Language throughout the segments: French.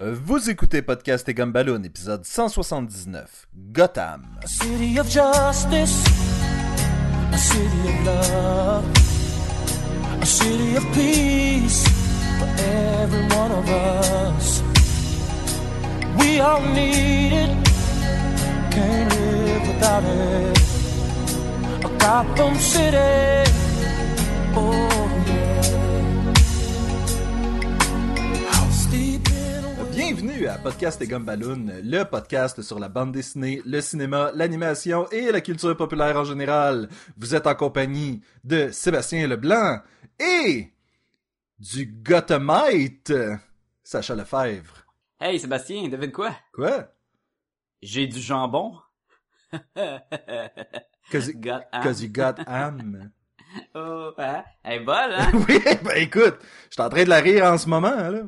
Euh, Vous écoutez Podcast et Gumballoon, épisode 179, Gotham. A city of justice, a city of love, a city of peace for every one of us. We all need it, can't live without it. A Gotham City, oh Bienvenue à Podcast et Gumballoon, le podcast sur la bande dessinée, le cinéma, l'animation et la culture populaire en général. Vous êtes en compagnie de Sébastien Leblanc et du Gothamite, Sacha Lefebvre. Hey Sébastien, devine quoi? Quoi? J'ai du jambon. Cause, you- Got cause you got am. Oh, hein? Elle est bonne, hein? oui, ben écoute, je suis en train de la rire en ce moment, là.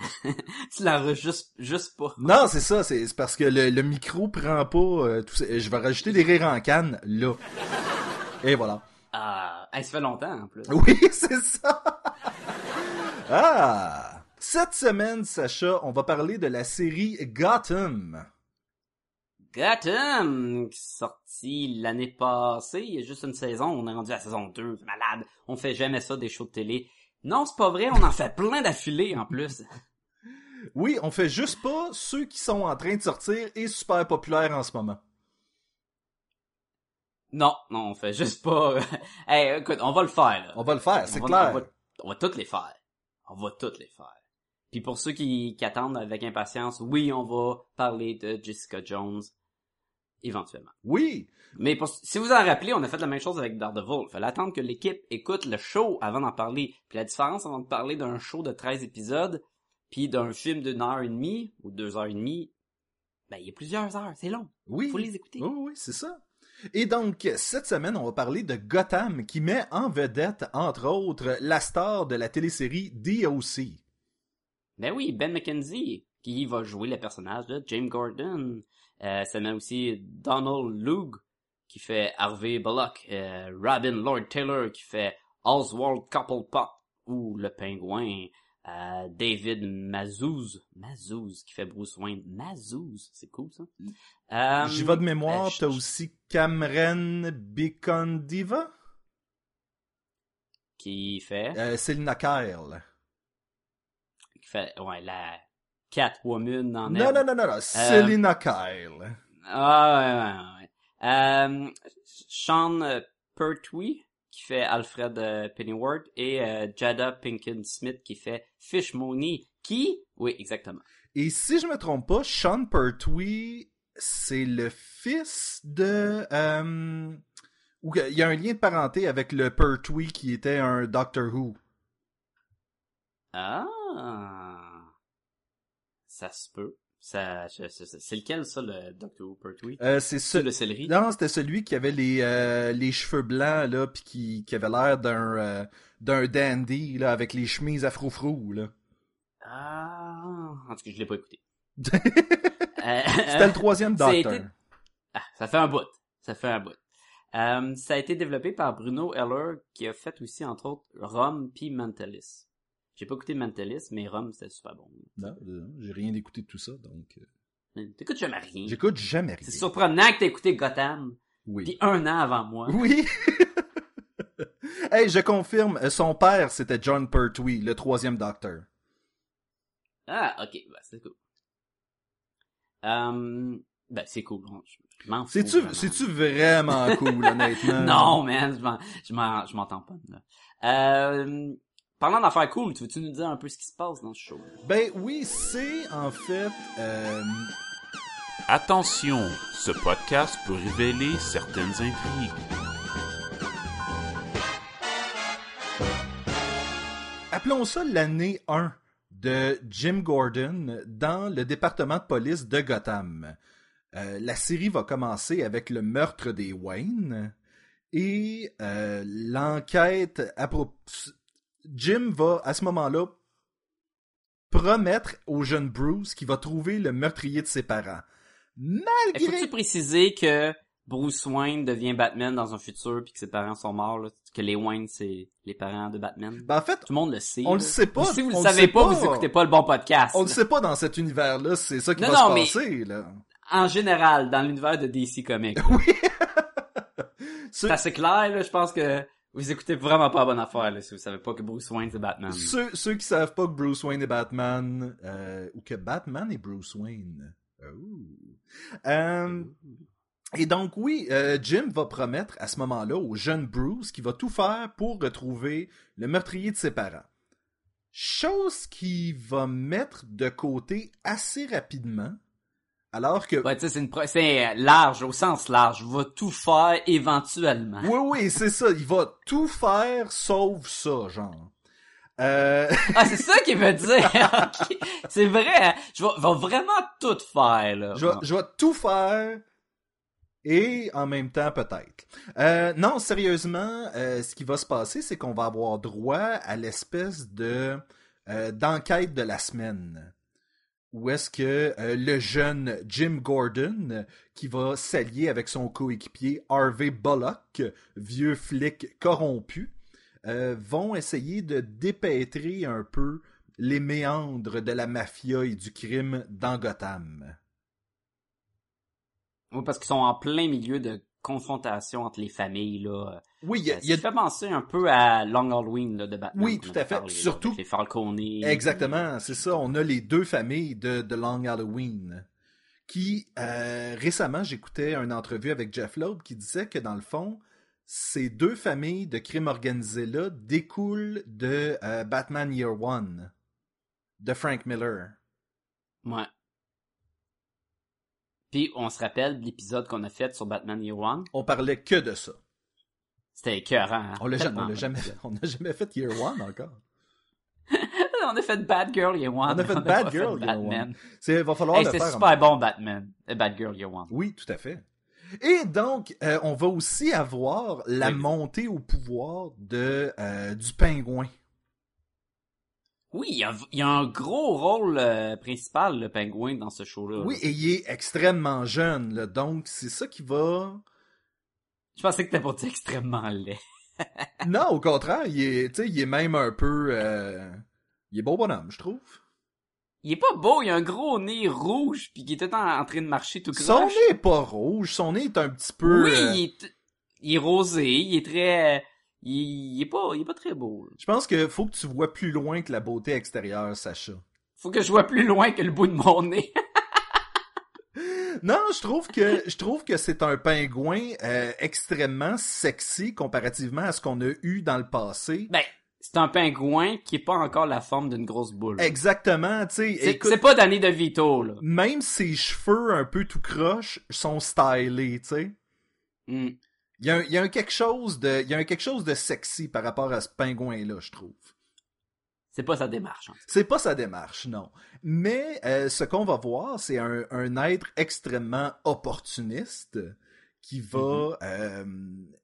tu l'enregistres juste pas. Non, c'est ça, c'est parce que le, le micro prend pas euh, tout ça. Je vais rajouter des rires en canne, là. Et voilà. Ah, ça fait longtemps, en plus. Oui, c'est ça. Ah! Cette semaine, Sacha, on va parler de la série Gotham. Gotham, sorti l'année passée, il y a juste une saison, on est rendu à la saison 2, c'est malade. On fait jamais ça des shows de télé. Non, c'est pas vrai, on en fait plein d'affilés, en plus. Oui, on fait juste pas ceux qui sont en train de sortir et super populaires en ce moment. Non, non, on fait juste pas... hey, écoute, on va le faire, là. On va le faire, c'est clair. On va, on va toutes les faire. On va toutes les faire. Puis pour ceux qui, qui attendent avec impatience, oui, on va parler de Jessica Jones éventuellement. Oui, Mais pour- si vous en rappelez, on a fait la même chose avec Daredevil. Fallait attendre que l'équipe écoute le show avant d'en parler. Puis la différence avant de parler d'un show de 13 épisodes, puis d'un film d'une heure et demie ou deux heures et demie, ben il y a plusieurs heures, c'est long. oui. Faut les écouter. Oui, oui, c'est ça. Et donc, cette semaine, on va parler de Gotham, qui met en vedette, entre autres, la star de la télésérie DOC. Ben oui, Ben McKenzie, qui va jouer le personnage de James Gordon. Euh, ça met aussi Donald Logue, qui fait Harvey Bullock. Euh, Robin Lord Taylor, qui fait Oswald Cobblepot, ou le pingouin. Euh, David Mazouz, Mazouz, qui fait Bruce Wayne. Mazouz, c'est cool ça. Euh, J'y vais de mémoire, euh, t'as aussi Cameron Bicondiva, Qui fait, euh, Selina Kyle. qui fait, ouais, la Catwoman en Non, herbe. non, non, non, non, Selina Kyle. Ah, ouais, ouais, ouais. Euh, Sean euh, Pertwee, qui fait Alfred euh, Pennyworth, et euh, Jada Pinkett Smith, qui fait Fish Mooney, qui... Oui, exactement. Et si je me trompe pas, Sean Pertwee, c'est le fils de... Euh, ou il y a un lien de parenté avec le Pertwee qui était un Doctor Who. Ah... Ça se peut. Ça, c'est lequel, ça, le Dr. Pertwee? Euh, c'est ce... le céleri? Non, c'était celui qui avait les, euh, les cheveux blancs, là, puis qui, qui avait l'air d'un euh, d'un dandy, là, avec les chemises afro-frou, là. Ah... En tout cas, je l'ai pas écouté. C'était le troisième été- Ah, ça fait un bout. Ça fait un bout. Euh, ça a été développé par Bruno Heller, qui a fait aussi, entre autres, Rome puis Mentalist. J'ai pas écouté Mentalist, mais Rome, c'était super bon. Non, euh, j'ai rien écouté de tout ça, donc... euh, T'écoutes jamais rien. J'écoute jamais rien. C'est surprenant que t'aies écouté Gotham, Oui. puis un an avant moi. Oui. hey, je confirme, euh, son père, c'était John Pertwee, le troisième Docteur. Ah, ok, bah, c'est cool. Ben, c'est cool. hein, Je, m'en fous. C'est-tu, vraiment. cool, honnêtement? Non, man, je m'en, je m'en, je m'entends pas, là. Euh, parlant d'affaires cool, tu veux-tu nous dire un peu ce qui se passe dans ce show? Ben oui, c'est en fait... euh, Attention, ce podcast peut révéler certaines intrigues. appelons ça l'année 1 de Jim Gordon dans le département de police de Gotham. Euh, la série va commencer avec le meurtre des Wayne et euh, l'enquête Jim va à ce moment-là promettre au jeune Bruce qu'il va trouver le meurtrier de ses parents. Il Malgré faut-tu préciser que Bruce Wayne devient Batman dans un futur puis que ses parents sont morts, là, que les Wayne c'est les parents de Batman? Ben, en fait, Tout le monde le sait. on là. le sait pas. Si vous le savez sait pas, vous écoutez pas le bon podcast. On ne sait pas dans cet univers-là, c'est ça qui Non, va non, se mais- passer, là. En général, dans l'univers de DC Comics. Ceux, C'est assez clair, là, je pense que vous écoutez vraiment pas la bonne affaire, là, si vous savez pas que Bruce Wayne c'est Batman. ceux, ceux qui savent pas que Bruce Wayne est Batman, euh, ou que Batman est Bruce Wayne. Oh. Euh, et donc oui, euh, Jim va promettre à ce moment-là au jeune Bruce qu'il va tout faire pour retrouver le meurtrier de ses parents. Chose qui va mettre de côté assez rapidement, alors que Ouais, tu sais, c'est une pro- c'est large, au sens large. Va tout faire éventuellement. oui oui c'est ça, il va tout faire sauf ça genre. Euh... Ah, c'est ça qu'il veut dire. C'est vrai. hein. Je vais, vraiment tout faire, là. je, vais, je vais tout faire et en même temps peut-être. Euh, non, sérieusement, euh, ce qui va se passer, c'est qu'on va avoir droit à l'espèce de euh, d'enquête de la semaine. Où est-ce que euh, le jeune Jim Gordon, qui va s'allier avec son coéquipier Harvey Bullock, vieux flic corrompu, euh, vont essayer de dépêtrer un peu les méandres de la mafia et du crime dans Gotham. Oui, parce qu'ils sont en plein milieu de confrontation entre les familles, là. Oui, il y a, Ça il y a- fait penser un peu à Long Halloween, là, de Batman. Oui, tout à fait. parlé, Surtout- Les Falcone. Exactement, c'est ça. On a les deux familles de, de Long Halloween. Qui, euh, récemment, j'écoutais une entrevue avec Jeff Loeb qui disait que, dans le fond, ces deux familles de crimes organisés-là découlent de euh, Batman Year One, de Frank Miller. Ouais. Puis, on se rappelle de l'épisode qu'on a fait sur Batman Year One? On parlait que de ça. C'était écœurant. hein. On l'a jamais, on l'a jamais, on n'a jamais fait Year One encore. on a fait Bad Girl Year One. On a fait Bad Girl fait Year Batman. One. C'est, va falloir Hey, le faire. super bon, Batman. Euh, Bad Girl Year One. Oui, tout à fait. Et donc, euh, on va aussi avoir la Oui. montée au pouvoir de euh, du pingouin. Oui, il y a, il y a un gros rôle euh, principal, le pingouin, dans ce show-là. Oui, et il est extrêmement jeune, là, donc c'est ça qui va. Je pensais que t'étais pour dire extrêmement laid. Non, au contraire, il est, tu sais, il est même un peu, euh, il est beau bonhomme, je trouve. Il est pas beau, il a un gros nez rouge, puis qui est tout le temps en train de marcher tout croche. Son nez est pas rouge, son nez est un petit peu. Oui, euh, il est, il est rosé, il est très... Il, il est pas, il est pas très beau. là. Je pense que faut que tu vois plus loin que la beauté extérieure, Sacha. Faut que je vois plus loin que le bout de mon nez. Non, je trouve que je trouve que c'est un pingouin euh, extrêmement sexy comparativement à ce qu'on a eu dans le passé. ben, c'est un pingouin qui est pas encore la forme d'une grosse boule. Exactement, tu sais. C'est écoute, pas Danny DeVito, là. Même ses cheveux un peu tout croche sont stylés, tu sais. Hmm. Il y a, un, il y a un quelque chose de, il y a un quelque chose de sexy par rapport à ce pingouin-là, je trouve. C'est pas sa démarche. C'est pas sa démarche, non. Mais euh, ce qu'on va voir, c'est un, un être extrêmement opportuniste qui va, euh,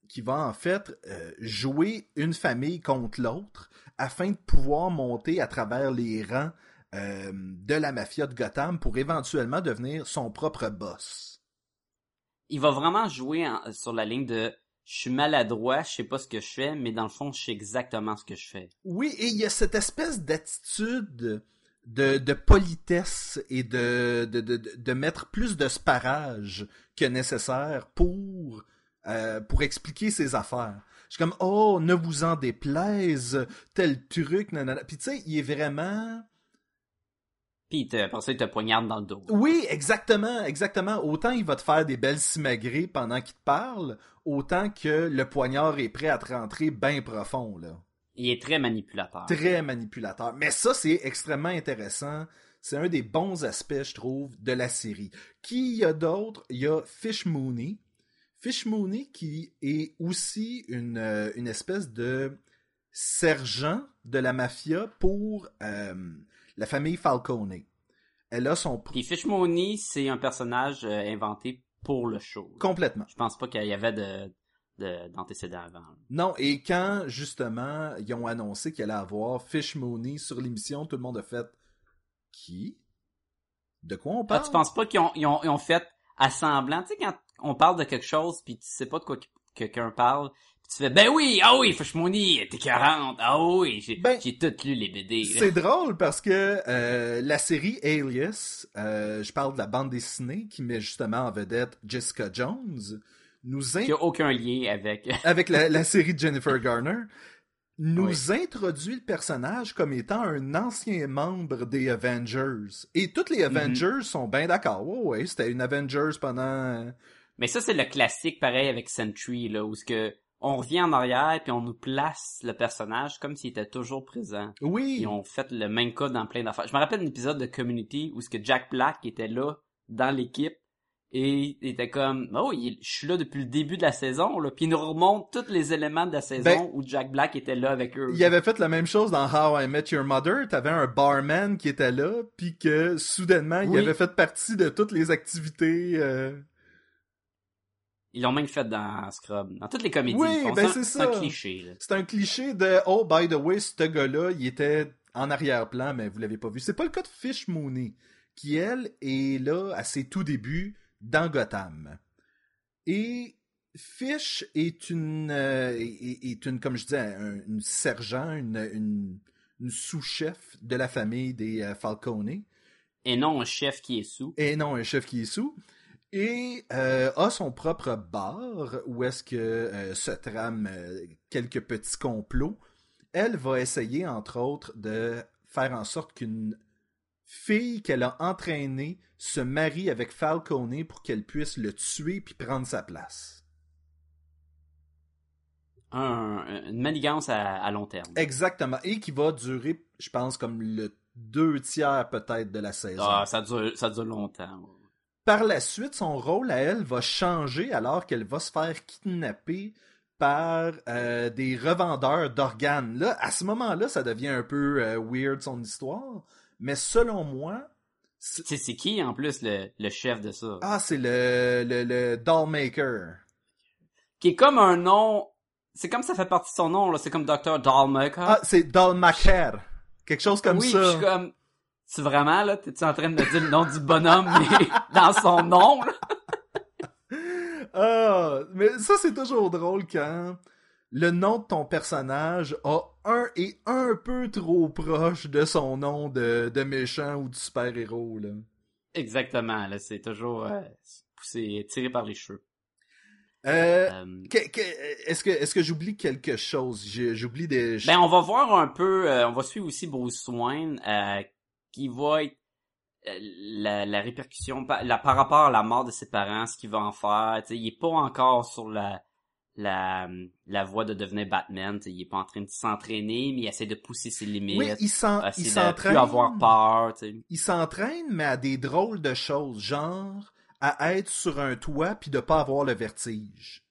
qui va en fait euh, jouer une famille contre l'autre afin de pouvoir monter à travers les rangs euh, de la mafia de Gotham pour éventuellement devenir son propre boss. Il va vraiment jouer en- sur la ligne de je suis maladroit, je sais pas ce que je fais, mais dans le fond, je sais exactement ce que je fais. Oui, et il y a cette espèce d'attitude de, politesse et de mettre plus de sparage que nécessaire pour, euh, pour expliquer ses affaires. Je suis comme, oh, ne vous en déplaise, tel truc, nanana. Puis tu sais, il est vraiment... Puis il te- après ça, il te poignarde dans le dos. Oui, exactement, exactement. Autant il va te faire des belles simagrées pendant qu'il te parle, autant que le poignard est prêt à te rentrer bien profond, là. Il est très manipulateur. très manipulateur. Mais ça, c'est extrêmement intéressant. C'est un des bons aspects, je trouve, de la série. Qui y a d'autres? Il y a Fish Mooney. Fish Mooney qui est aussi une, euh, une espèce de sergent de la mafia pour euh, la famille Falcone. Elle a son... Puis Fish Mooney, c'est un personnage euh, inventé pour le show. Complètement. Je pense pas qu'il y avait de de- d'antécédents avant. Non, et quand, justement, ils ont annoncé qu'il allait avoir Fish Mooney sur l'émission, tout le monde a fait... Qui? De quoi on Ah, parle? tu penses pas qu'ils ont, ils ont, ils ont fait à semblant, tu sais, quand, on parle de quelque chose puis tu sais pas de quoi que- quelqu'un parle, tu fais ben oui, ah oui, Fishmooney, t'es 40, ah oui, j'ai Ben, tout lu les BD. C'est drôle parce que euh, la série Alias, euh, je parle de la bande dessinée qui met justement en vedette Jessica Jones, nous in- Qui a aucun lien avec. avec la, la série de Jennifer Garner, nous introduit le personnage comme étant un ancien membre des Avengers. Et tous les Avengers sont bien d'accord. Oh, ouais, c'était une Avengers pendant... Mais ça c'est le classique pareil avec Sentry là où ce que on revient en arrière puis on nous place le personnage comme s'il était toujours présent. Oui, Ils ont fait le même cas dans plein d'affaires. Je me rappelle d'un épisode de Community où ce que Jack Black était là dans l'équipe et il était comme oh il- je suis là depuis le début de la saison là puis il nous remonte tous les éléments de la saison Ben, où Jack Black était là avec eux. il avait fait la même chose dans How I Met Your Mother. T'avais un barman qui était là, puis que soudainement, il avait fait partie de toutes les activités... euh, Ils l'ont même fait dans Scrub, dans toutes les comédies. Oui, font ben ça. c'est C'est ça. un cliché. C'est un cliché de Oh, by the way, ce gars-là, il était en arrière-plan, mais vous l'avez pas vu. C'est pas le cas de Fish Mooney, qui, elle, est là à ses tout débuts dans Gotham. Et Fish est une, euh, est, est une comme je disais, un- une sergent, une, une, une sous-chef de la famille des euh, Falcone Et non un chef qui est sous. et non un chef qui est sous, et euh, a son propre bar où est-ce que euh, se trament euh, quelques petits complots. Elle va essayer, entre autres, de faire en sorte qu'une fille qu'elle a entraînée se marie avec Falcone pour qu'elle puisse le tuer puis prendre sa place. Un, une manigance à, à long terme. Exactement. Et qui va durer, je pense, comme le deux tiers peut-être de la saison. Ah, ça dure, ça dure longtemps. ouais. Par la suite, son rôle à elle va changer alors qu'elle va se faire kidnapper par euh, des revendeurs d'organes. Là, à ce moment-là, ça devient un peu euh, weird son histoire, mais selon moi, c'est- qui en plus le, le chef de ça? ah, c'est le, le, le dollmaker. Qui est comme un nom. C'est comme ça fait partie de son nom, là. C'est comme Dr. Dalmaker. Ah, c'est dollmaker. Quelque chose comme oui, ça. puis je suis comme. Tu vraiment, là? T'es-tu en train de me dire le nom du bonhomme, mais dans son nom, là? Ah, mais ça c'est toujours drôle quand le nom de ton personnage a un et un peu trop proche de son nom de, de méchant ou de super-héros là. Exactement, là. C'est toujours euh, poussé, tiré par les cheveux. Euh, Euh, que- que- est-ce que est-ce que j'oublie quelque chose? J'oublie des Ben, on va voir un peu, euh, on va suivre aussi Bruce Wayne, euh, qui va être euh, la, la répercussion par, la, par rapport à la mort de ses parents, ce qu'il va en faire. Il est pas encore sur la la, la voie de devenir Batman. Il est pas en train de s'entraîner, mais il essaie de pousser ses limites. Oui, il s'entraîne. plus avoir peur. Il s'entraîne mais à des drôles de choses, genre à être sur un toit puis de pas avoir le vertige.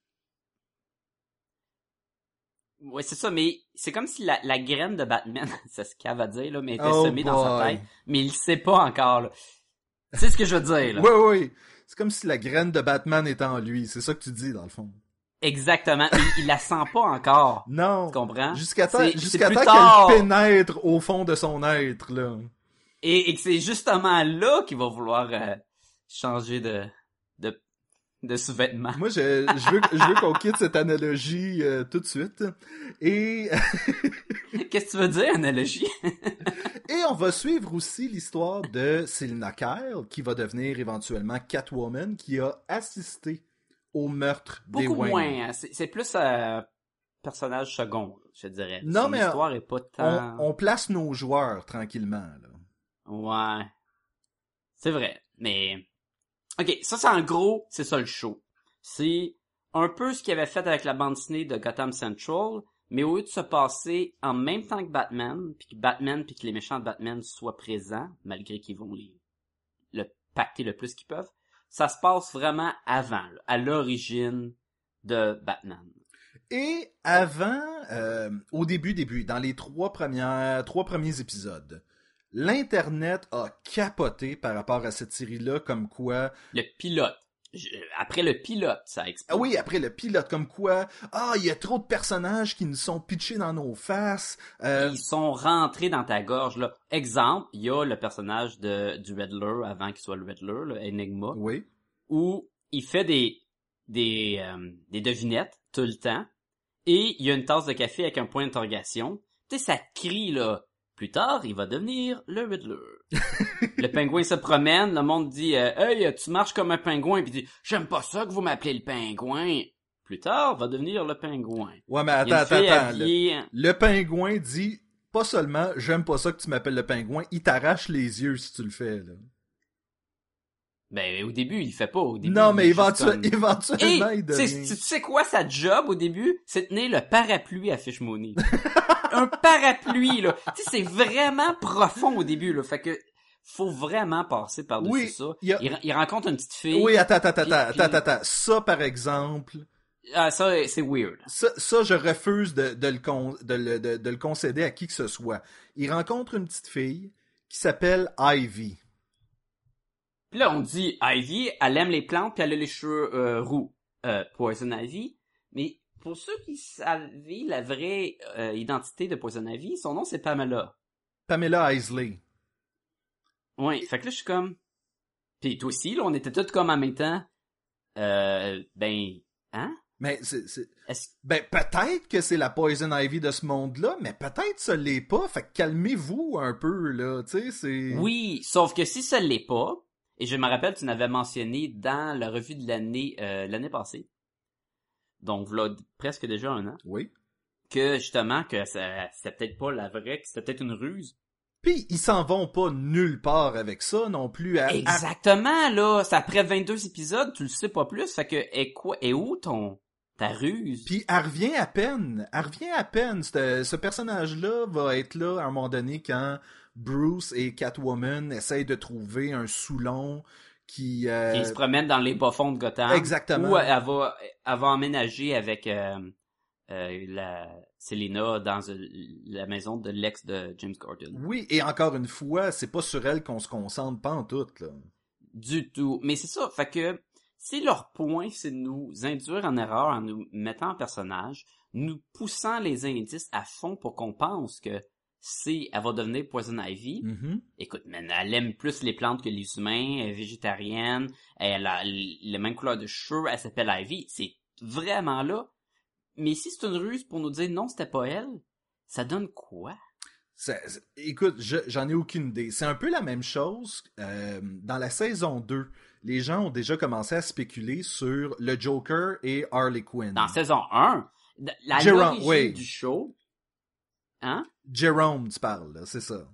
Ouais, c'est ça, mais c'est comme si la, la graine de Batman, c'est ce qu'il va dire, là, mais était Oh semée dans sa tête, mais il sait pas encore, là. Tu sais ce que je veux dire, là? Oui, oui. C'est comme si la graine de Batman était en lui. C'est ça que tu dis dans le fond. Exactement. Il, il la sent pas encore. Non. Tu comprends? Jusqu'à temps, C'est- jusqu'à c'est temps qu'elle pénètre au fond de son être, là. Et, et que c'est justement là qu'il va vouloir euh, changer de, de sous-vêtements. Moi, je, je veux, je veux qu'on quitte cette analogie euh, tout de suite. Et, Qu'est-ce que tu veux dire, analogie? et on va suivre aussi l'histoire de Selina Kyle, qui va devenir éventuellement Catwoman, qui a assisté au meurtre des Wayne. moins. hein. C'est plus un personnage second, je dirais. Non, Son mais histoire est pas tant... On, on place nos joueurs tranquillement, là. Ouais. C'est vrai. Mais. Ok, ça c'est en gros, c'est ça le show. C'est un peu ce qu'il avait fait avec la bande dessinée de Gotham Central, mais au lieu de se passer en même temps que Batman, puis que Batman puis que les méchants de Batman soient présents, malgré qu'ils vont les le pacter le plus qu'ils peuvent, ça se passe vraiment avant, à l'origine de Batman. Et avant, euh, au début, début, dans les trois premières, trois premiers épisodes, l'internet a capoté par rapport à cette série-là, comme quoi. Le pilote. Après le pilote, ça explique. Ah oui, après le pilote, comme quoi. Ah, il y a trop de personnages qui nous sont pitchés dans nos faces. euh, Ils sont rentrés dans ta gorge, là. Exemple, il y a le personnage de, du Riddler, avant qu'il soit le Riddler, le Enigma, Oui. où il fait des, des, euh, des devinettes tout le temps. Et il y a une tasse de café avec un point d'interrogation. Tu sais, ça crie, là. Plus tard, il va devenir le Riddler. le pingouin se promène, le monde dit euh, Hey, tu marches comme un pingouin », puis il dit « J'aime pas ça que vous m'appelez le pingouin ». Plus tard, va devenir le pingouin. Ouais, mais attends, attends, attends. Le, le pingouin dit pas seulement j'aime pas ça que tu m'appelles le pingouin, il t'arrache les yeux si tu le fais, là. Ben, au début, il fait pas. Au début, non, mais éventu- comme- éventuellement, il devient. tu sais quoi sa job au début? C'est tenir le parapluie à Fish Mooney. un parapluie, là. Tu sais, c'est vraiment profond au début, là. Fait que, faut vraiment passer par-dessus Oui, ça. il y a- Il, il rencontre une petite fille. Oui, attends, attends, Puis- attends, puis- attends, attends. Ça, par exemple, Ah, ça, c'est weird. ça, ça, je refuse de, de le con- de, le, de- de le concéder à qui que ce soit. Il rencontre une petite fille qui s'appelle Ivy. Puis là, on dit, Ivy, elle aime les plantes, puis elle a les cheveux euh, roux. Euh, Poison Ivy. Mais pour ceux qui savaient la vraie euh, identité de Poison Ivy, son nom, c'est Pamela. Pamela Isley. Ouais, fait que là, je suis comme... Puis toi aussi, là, on était tous comme en même temps. Euh, ben, hein? Mais c'est, c'est- ben peut-être que c'est la Poison Ivy de ce monde-là, mais peut-être ça l'est pas. Fait que calmez-vous un peu là, tu sais, c'est. Oui, sauf que si ça l'est pas, et je me rappelle, tu n'avais mentionné dans la revue de l'année euh, l'année passée, donc là, presque déjà un an, Oui. que justement, que c'était peut-être pas la vraie, que c'était peut-être une ruse. Puis ils s'en vont pas nulle part avec ça non plus. À, à- Exactement, là, c'est après 22 épisodes, tu le sais pas plus, fait que, est quoi, est où ton, ta ruse? Puis elle revient à peine. Elle revient à peine. Ce personnage-là va être là à un moment donné quand Bruce et Catwoman essayent de trouver un Soulon qui. euh, Qui se promène dans les bas-fonds de Gotham. Exactement. Elle va, elle va emménager avec euh, euh, la Selena dans euh, la maison de l'ex de James Gordon. Oui, et encore une fois, c'est pas sur elle qu'on se concentre pas en tout. Là. Du tout. Mais c'est ça, fait que si leur point, c'est de nous induire en erreur en nous mettant en personnage, nous poussant les indices à fond pour qu'on pense que c'est, elle va devenir Poison Ivy. Mhm. Écoute, man, elle aime plus les plantes que les humains, elle est végétarienne, elle a les mêmes couleurs de cheveux, elle s'appelle Ivy. C'est vraiment là. Mais si c'est une ruse pour nous dire non, c'était pas elle, ça donne quoi? Écoute, je- j'en ai aucune idée. C'est un peu la même chose euh, dans la saison 2. Les gens ont déjà commencé à spéculer sur le Joker et Harley Quinn. Dans saison 1, d- la oui. du show, hein? Jérôme, tu parles, c'est ça.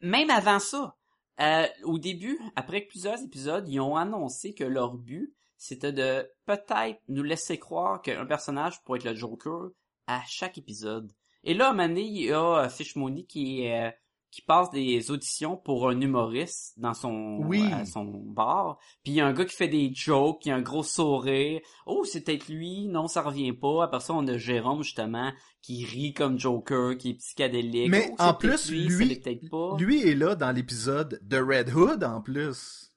Même avant ça, euh, au début, après plusieurs épisodes, ils ont annoncé que leur but, c'était de peut-être nous laisser croire qu'un personnage pourrait être le Joker à chaque épisode. Et là, à un moment il y a euh, Fish Mooney qui, euh, qui passe des auditions pour un humoriste dans son, Oui. à son bar. Puis il y a un gars qui fait des jokes, qui a un gros sourire. Oh, c'est peut-être lui. Non, ça revient pas. Après ça, on a Jérôme, justement, qui rit comme Joker, qui est psychédélique. Mais Oh, en plus, lui, peut-être pas. Lui est là dans l'épisode de Red Hood en plus.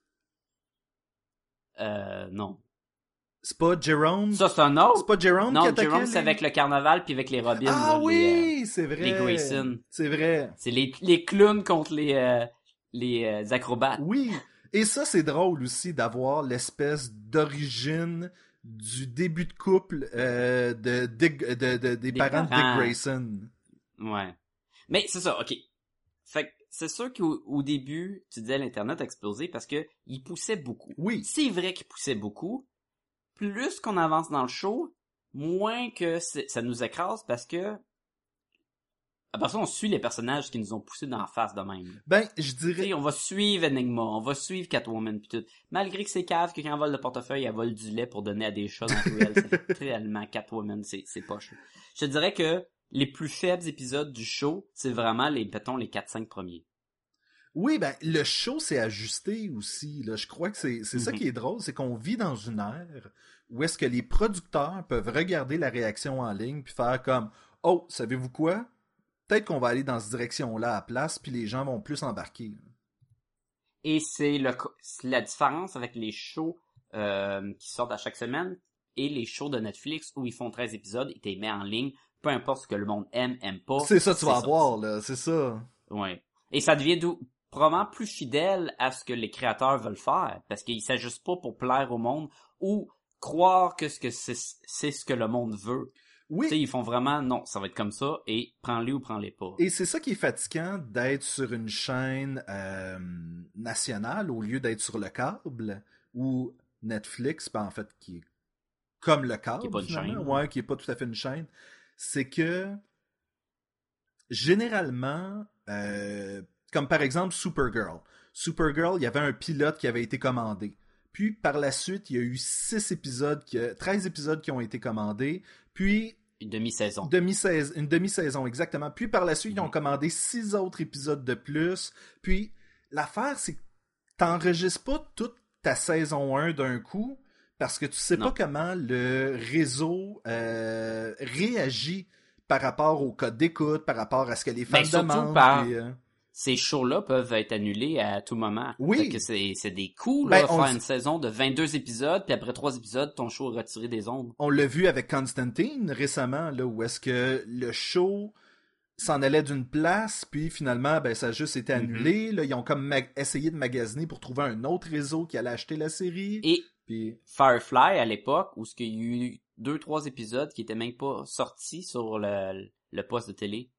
Euh, non. C'est pas Jérôme? Ça, c'est un autre. C'est pas Jérôme Non, qui les- c'est avec le carnaval puis avec les Robins. Ah là, euh, oui, c'est vrai. les Grayson. C'est vrai. c'est les, les clowns contre les, euh, les euh, acrobates. Oui. Et ça, c'est drôle aussi d'avoir l'espèce d'origine du début de couple euh, de, Dick- de- de- des, Des parents de. Dick Grayson. Ouais. Mais c'est ça, ok. Fait que c'est sûr qu'au au début, tu disais l'Internet a explosé parce que il poussait beaucoup. Oui. C'est vrai qu'il poussait beaucoup. Plus qu'on avance dans le show, moins que ça nous écrase parce que après ça, on suit les personnages qui nous ont poussés dans la face de même. Ben, je dirais. on va suivre Enigma, on va suivre Catwoman pis tout. Malgré que c'est cave, que quand elle vole le portefeuille, elle vole du lait pour donner à des chats dans ruelle. c'est réellement Catwoman, c'est, c'est poche. Je te dirais que les plus faibles épisodes du show, c'est vraiment les, mettons, les 4-5 premiers. Oui, ben, le show s'est ajusté aussi. Là. Je crois que c'est ça Mhm. qui est drôle, c'est qu'on vit dans une ère où est-ce que les producteurs peuvent regarder la réaction en ligne puis faire comme Oh, savez-vous quoi? Peut-être qu'on va aller dans cette direction-là à place, puis les gens vont plus embarquer. Et c'est la différence avec les shows euh, qui sortent à chaque semaine et les shows de Netflix où ils font 13 épisodes et t'es mis en ligne, peu importe ce que le monde aime, aime pas. C'est ça que tu vas avoir, là, c'est ça. Ouais. Et ça devient d'où- probablement plus fidèle à ce que les créateurs veulent faire, parce qu'ils s'ajustent pas pour plaire au monde ou croire que ce que c'est ce que le monde veut. Oui. Ils font vraiment non, ça va être comme ça et prends-les ou prends-les pas. Et c'est ça qui est fatigant d'être sur une chaîne euh, nationale au lieu d'être sur le câble ou Netflix, ben, en fait, qui est comme le câble, Qui est pas une chaîne. ouais, qui est pas tout à fait une chaîne. C'est que généralement, euh, comme par exemple Supergirl. Supergirl, il y avait un pilote qui avait été commandé. Puis par la suite, il y a eu six épisodes, qui, 13 épisodes qui ont été commandés. Puis Une demi-saison. une demi-saison, exactement. Puis par la suite, ils ont Mhm. commandé six autres épisodes de plus. Puis l'affaire, c'est que t'enregistres pas toute ta saison 1 d'un coup parce que tu sais Non. pas comment le réseau euh, réagit par rapport au code d'écoute, par rapport à ce que les fans Ben, demandent. par- puis, euh, Ces shows-là peuvent être annulés à tout moment. Oui. Que c'est c'est des coups là, Ben, faire une saison de 22 épisodes puis après trois épisodes, ton show est retiré des ondes. On l'a vu avec Constantine récemment, là, où est-ce que le show s'en allait d'une place, puis finalement, ben, ça a juste été Mhm. annulé. Là, ils ont comme essayé de magasiner pour trouver un autre réseau qui allait acheter la série. Et Puis, Firefly à l'époque où ce qu'il y a eu deux trois épisodes qui étaient même pas sortis sur le, le poste de télé.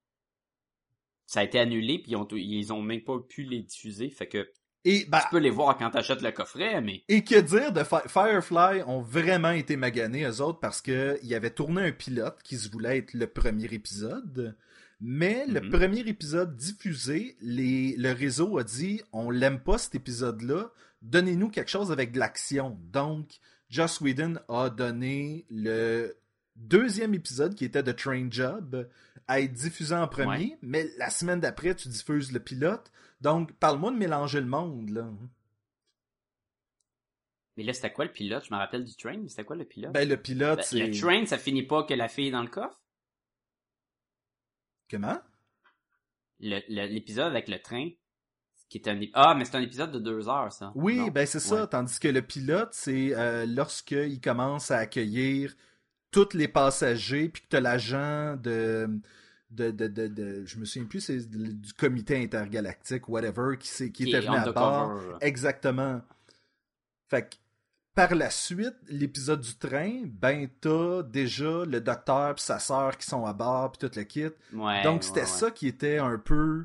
Ça a été annulé puis ils ont ils ont même pas pu les diffuser fait que et, ben, tu peux les voir quand t'achètes le coffret mais et que dire de Fi- Firefly ont vraiment été maganés, eux autres, parce que ils avaient tourné un pilote qui se voulait être le premier épisode. Mais le Mhm. premier épisode diffusé, les, le réseau a dit on l'aime pas cet épisode-là, donnez-nous quelque chose avec de l'action. Donc, Joss Whedon a donné le deuxième épisode qui était The Train Job à être diffusé en premier, Ouais. mais la semaine d'après, tu diffuses le pilote. Donc, parle-moi de mélanger le monde, là. mais là c'était quoi le pilote? Je me rappelle du train, mais c'était quoi le pilote? Ben, le pilote, Ben, c'est... Le train ça finit pas que la fille est dans le coffre? Comment? L'épisode avec le train qui est un ah mais c'est un épisode de deux heures ça. Oui, Non? ben c'est ça. Ouais. Tandis que le pilote, c'est euh, lorsqu'il commence à accueillir tous les passagers, puis que tu as l'agent de, de, de, de, de- Je me souviens plus, c'est du comité intergalactique, whatever, qui, qui Qui était est venu à bord. Exactement. Fait que, par la suite, l'épisode du train, ben t'as déjà le docteur puis sa sœur qui sont à bord, puis tout le kit. Ouais, Donc c'était ouais. ça qui était un peu...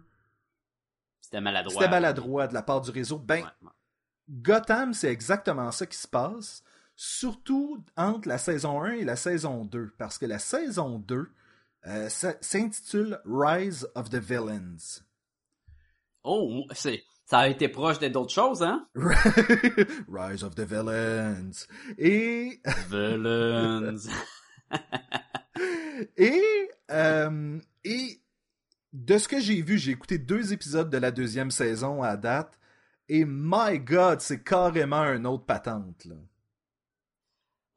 C'était maladroit. C'était maladroit de la part du réseau. Ben. Gotham, c'est exactement ça qui se passe, surtout entre la saison 1 et la saison 2, parce que la saison 2 euh, s'intitule Rise of the Villains. Oh, c'est ça a été proche d'autres choses hein? Rise of the Villains. Et, Villains. et, euh, et de ce que j'ai vu, j'ai écouté deux épisodes de la deuxième saison à date, et my god, c'est carrément un autre patente, là.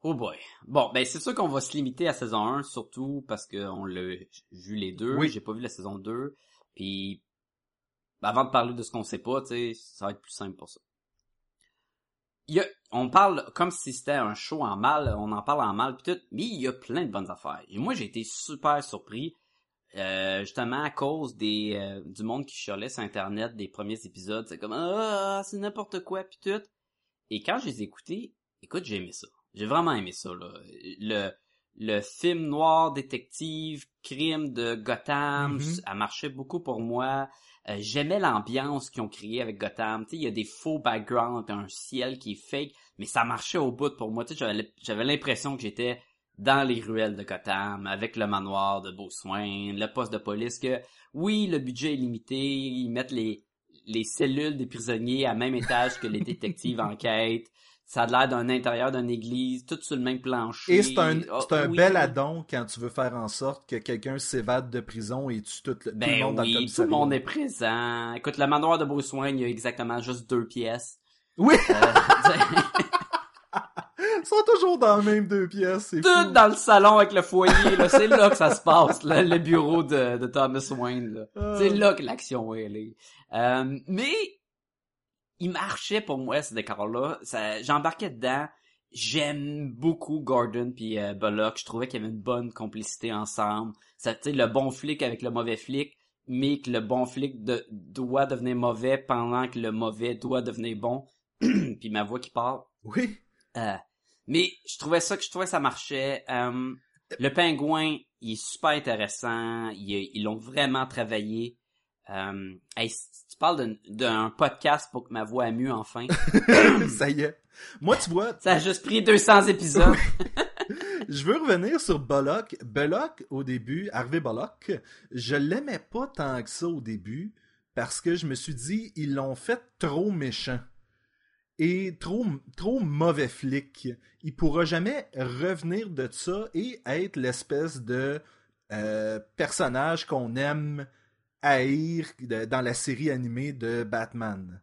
Oh boy. Bon, ben c'est sûr qu'on va se limiter à saison 1, surtout parce qu'on l'a vu les deux. Oui. J'ai pas vu la saison 2. Puis avant de parler de ce qu'on sait pas, tu sais, ça va être plus simple pour ça. Il y a, on parle comme si c'était un show en mal, on en parle en mal pis tout, mais il y a plein de bonnes affaires. Et moi j'ai été super surpris, euh, justement à cause des euh, du monde qui chialait sur internet des premiers épisodes, c'est comme ah c'est n'importe quoi pis tout. Et quand je les ai écoutés, écoute j'ai aimé ça. J'ai vraiment aimé ça là. Le le film noir détective crime de Gotham, Mhm. a marché beaucoup pour moi. Euh, J'aimais l'ambiance qu'ils ont créée avec Gotham. Tu sais, il y a des faux backgrounds, un ciel qui est fake, mais ça marchait au bout pour moi. Tu sais, j'avais l'impression que j'étais dans les ruelles de Gotham, avec le manoir de Beausoin, le poste de police, que oui, le budget est limité, ils mettent les, les cellules des prisonniers à même étage que les détectives en quête. Ça a l'air d'un intérieur d'une église, tout sur le même plancher. Et c'est un, c'est un oui. bel addon quand tu veux faire en sorte que quelqu'un s'évade de prison et tue tout le, tout le Ben monde dans le oui, tout commissariat. le monde est présent. Écoute, le manoir de Beausoin, il y a exactement juste deux pièces. Oui, Euh, ils sont toujours dans les mêmes deux pièces, tout fou. dans le salon avec le foyer, là, c'est là que ça se passe, là, le bureau de, de Thomas Wayne. Là. Ah. C'est là que l'action est. Euh, mais il marchait pour moi ce décor-là. Ça, j'embarquais dedans. J'aime beaucoup Gordon puis euh, Bullock. Je trouvais qu'il y avait une bonne complicité ensemble. Ça, tu sais, le bon flic avec le mauvais flic, mais que le bon flic de- doit devenir mauvais pendant que le mauvais doit devenir bon. puis ma voix qui parle. Oui, Euh, Mais je trouvais ça que je trouvais ça marchait. Euh, le pingouin, il est super intéressant. Il- Ils l'ont vraiment travaillé. Euh, hey, si tu parles d'un- podcast pour que ma voix a mieux enfin. ça y est. Moi, tu vois, Ça a juste pris 200 épisodes. je veux revenir sur Bullock. Bullock, au début, Harvey Bullock, je l'aimais pas tant que ça au début parce que je me suis dit, ils l'ont fait trop méchant et trop, trop mauvais flic. Il pourra jamais revenir de ça et être l'espèce de euh, personnage qu'on aime haïr de- dans la série animée de Batman.